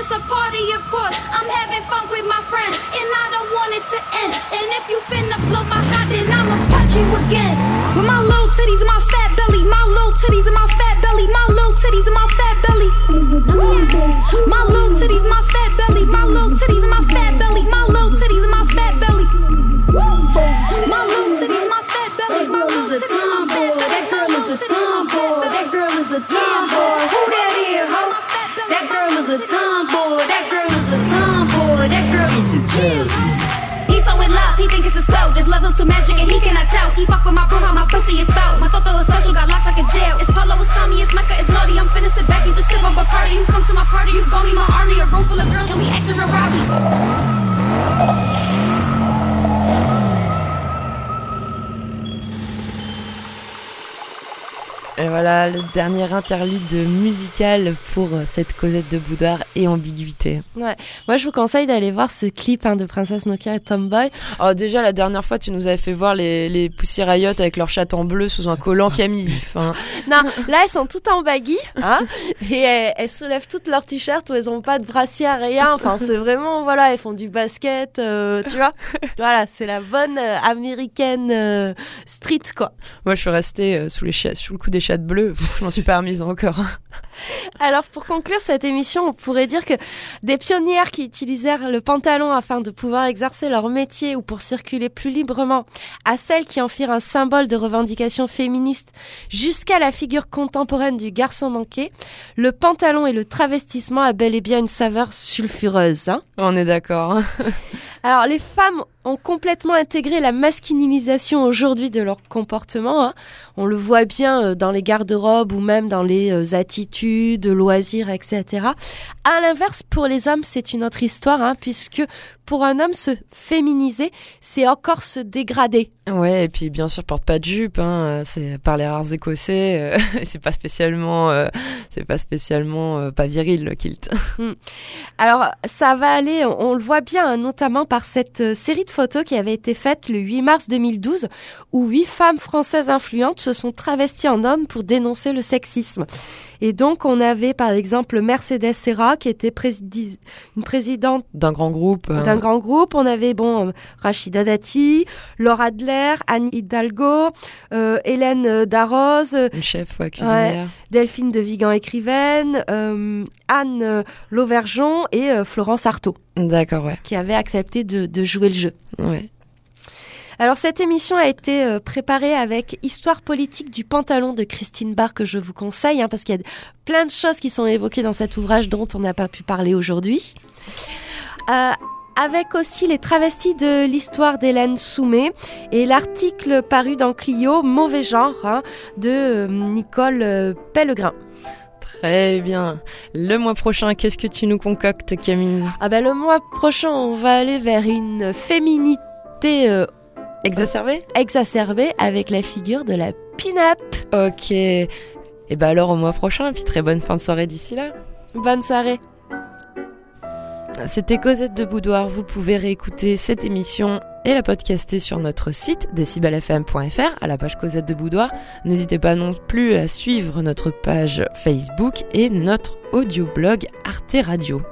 S5: It's a party, of course. I'm having fun with my friends, and I don't want it to end. And if you finna blow my hot, then I'ma punch you again. With my little titties and my fat belly, my little titties and my fat belly, my little titties and my fat belly. My little titties and my fat belly, my little titties and my fat belly, my little titties and my fat belly. My little titties my fat belly, my little titties and my fat belly. That girl is a tomboy. That girl is a tomboy. Who that is, ho? That girl is a tomboy. He think it's a spell. This love is too magic and he cannot tell. He fuck with my bro, how my pussy is spelled. My toto is special, got locks like a jail. It's Polo, it's Tommy, it's Mecca, it's naughty. I'm finna sit back and just sip on Bacardi. You come to my party, you gon' be my army. A room full of girls and we acting real
S1: Et voilà le dernier interlude musical pour cette Cosette de Boudard et ambiguïté.
S2: Ouais. Moi, je vous conseille d'aller voir ce clip hein, de Princesse Nokia et Tomboy.
S1: Oh, déjà, la dernière fois, tu nous avais fait voir les, les Pussy Riot avec leur chatte en bleu sous un collant Camille. Enfin, <laughs>
S2: Non, là, elles sont toutes en baggy, hein, et elles, elles soulèvent toutes leurs t-shirts où elles ont pas de brassière, rien. Enfin, c'est vraiment, voilà, elles font du basket, euh, tu vois. Voilà, c'est la bonne euh, américaine euh, street, quoi.
S1: moi, je suis restée sous, les sous le coup des chattes bleues. <laughs> Je m'en suis pas remise encore.
S2: Alors pour conclure cette émission, on pourrait dire que des pionnières qui utilisèrent le pantalon afin de pouvoir exercer leur métier ou pour circuler plus librement, à celles qui en firent un symbole de revendication féministe, jusqu'à la figure contemporaine du garçon manqué, le pantalon et le travestissement a bel et bien une saveur sulfureuse. Hein
S1: On est d'accord.
S2: alors les femmes ont complètement intégré la masculinisation aujourd'hui de leur comportement. hein. On le voit bien euh, dans les garde-robes ou même dans les euh, attitudes, loisirs, etc. À l'inverse, pour les hommes, c'est une autre histoire, hein, puisque pour un homme, se féminiser, c'est encore se dégrader.
S1: Ouais, et puis bien sûr, porte pas de jupe. Hein, euh, c'est par les rares Écossais. euh, <laughs> c'est pas spécialement, euh, c'est pas spécialement euh, pas viril le kilt.
S2: Alors, ça va aller, on, on le voit bien, notamment par cette série de photos qui avait été faite le 8 mars 2012, où huit femmes françaises influentes se sont travesties en hommes pour dénoncer le sexisme. Et donc, on avait par exemple Mercedes Serra, qui était une présidente
S1: D'un grand groupe. euh,
S2: d'un grand groupe. On avait bon Rachida Dati, Laura Adler, Anne Hidalgo, euh, Hélène Darroze,
S1: Une chef ouais, cuisinière.
S2: Delphine de Vigan écrivaine, euh, Anne Lauvergeon et euh, Florence Artaud,
S1: D'accord, ouais.
S2: qui avaient accepté de, de jouer le jeu.
S1: Ouais.
S2: Alors cette émission a été euh, préparée avec Histoire politique du pantalon de Christine Barr que je vous conseille hein, parce qu'il y a plein de choses qui sont évoquées dans cet ouvrage dont on n'a pas pu parler aujourd'hui. Euh, avec aussi les travestis de l'histoire d'Hélène Soumet et l'article paru dans Clio Mauvais genre hein, de euh, Nicole Pellegrin.
S1: Très bien. Le mois prochain, qu'est-ce que tu nous concoctes, Camille
S2: Ah ben le mois prochain on va aller vers une féminité euh,
S1: Exacerbé
S2: exacerbée avec la figure de la pin-up.
S1: Ok. Et bah alors au mois prochain, et puis très bonne fin de soirée d'ici là.
S2: Bonne soirée.
S1: C'était Cosette de Boudoir. Vous pouvez réécouter cette émission et la podcaster sur notre site decibelfm.fr à la page Cosette de Boudoir. N'hésitez pas non plus à suivre notre page Facebook et notre audioblog Arte Radio.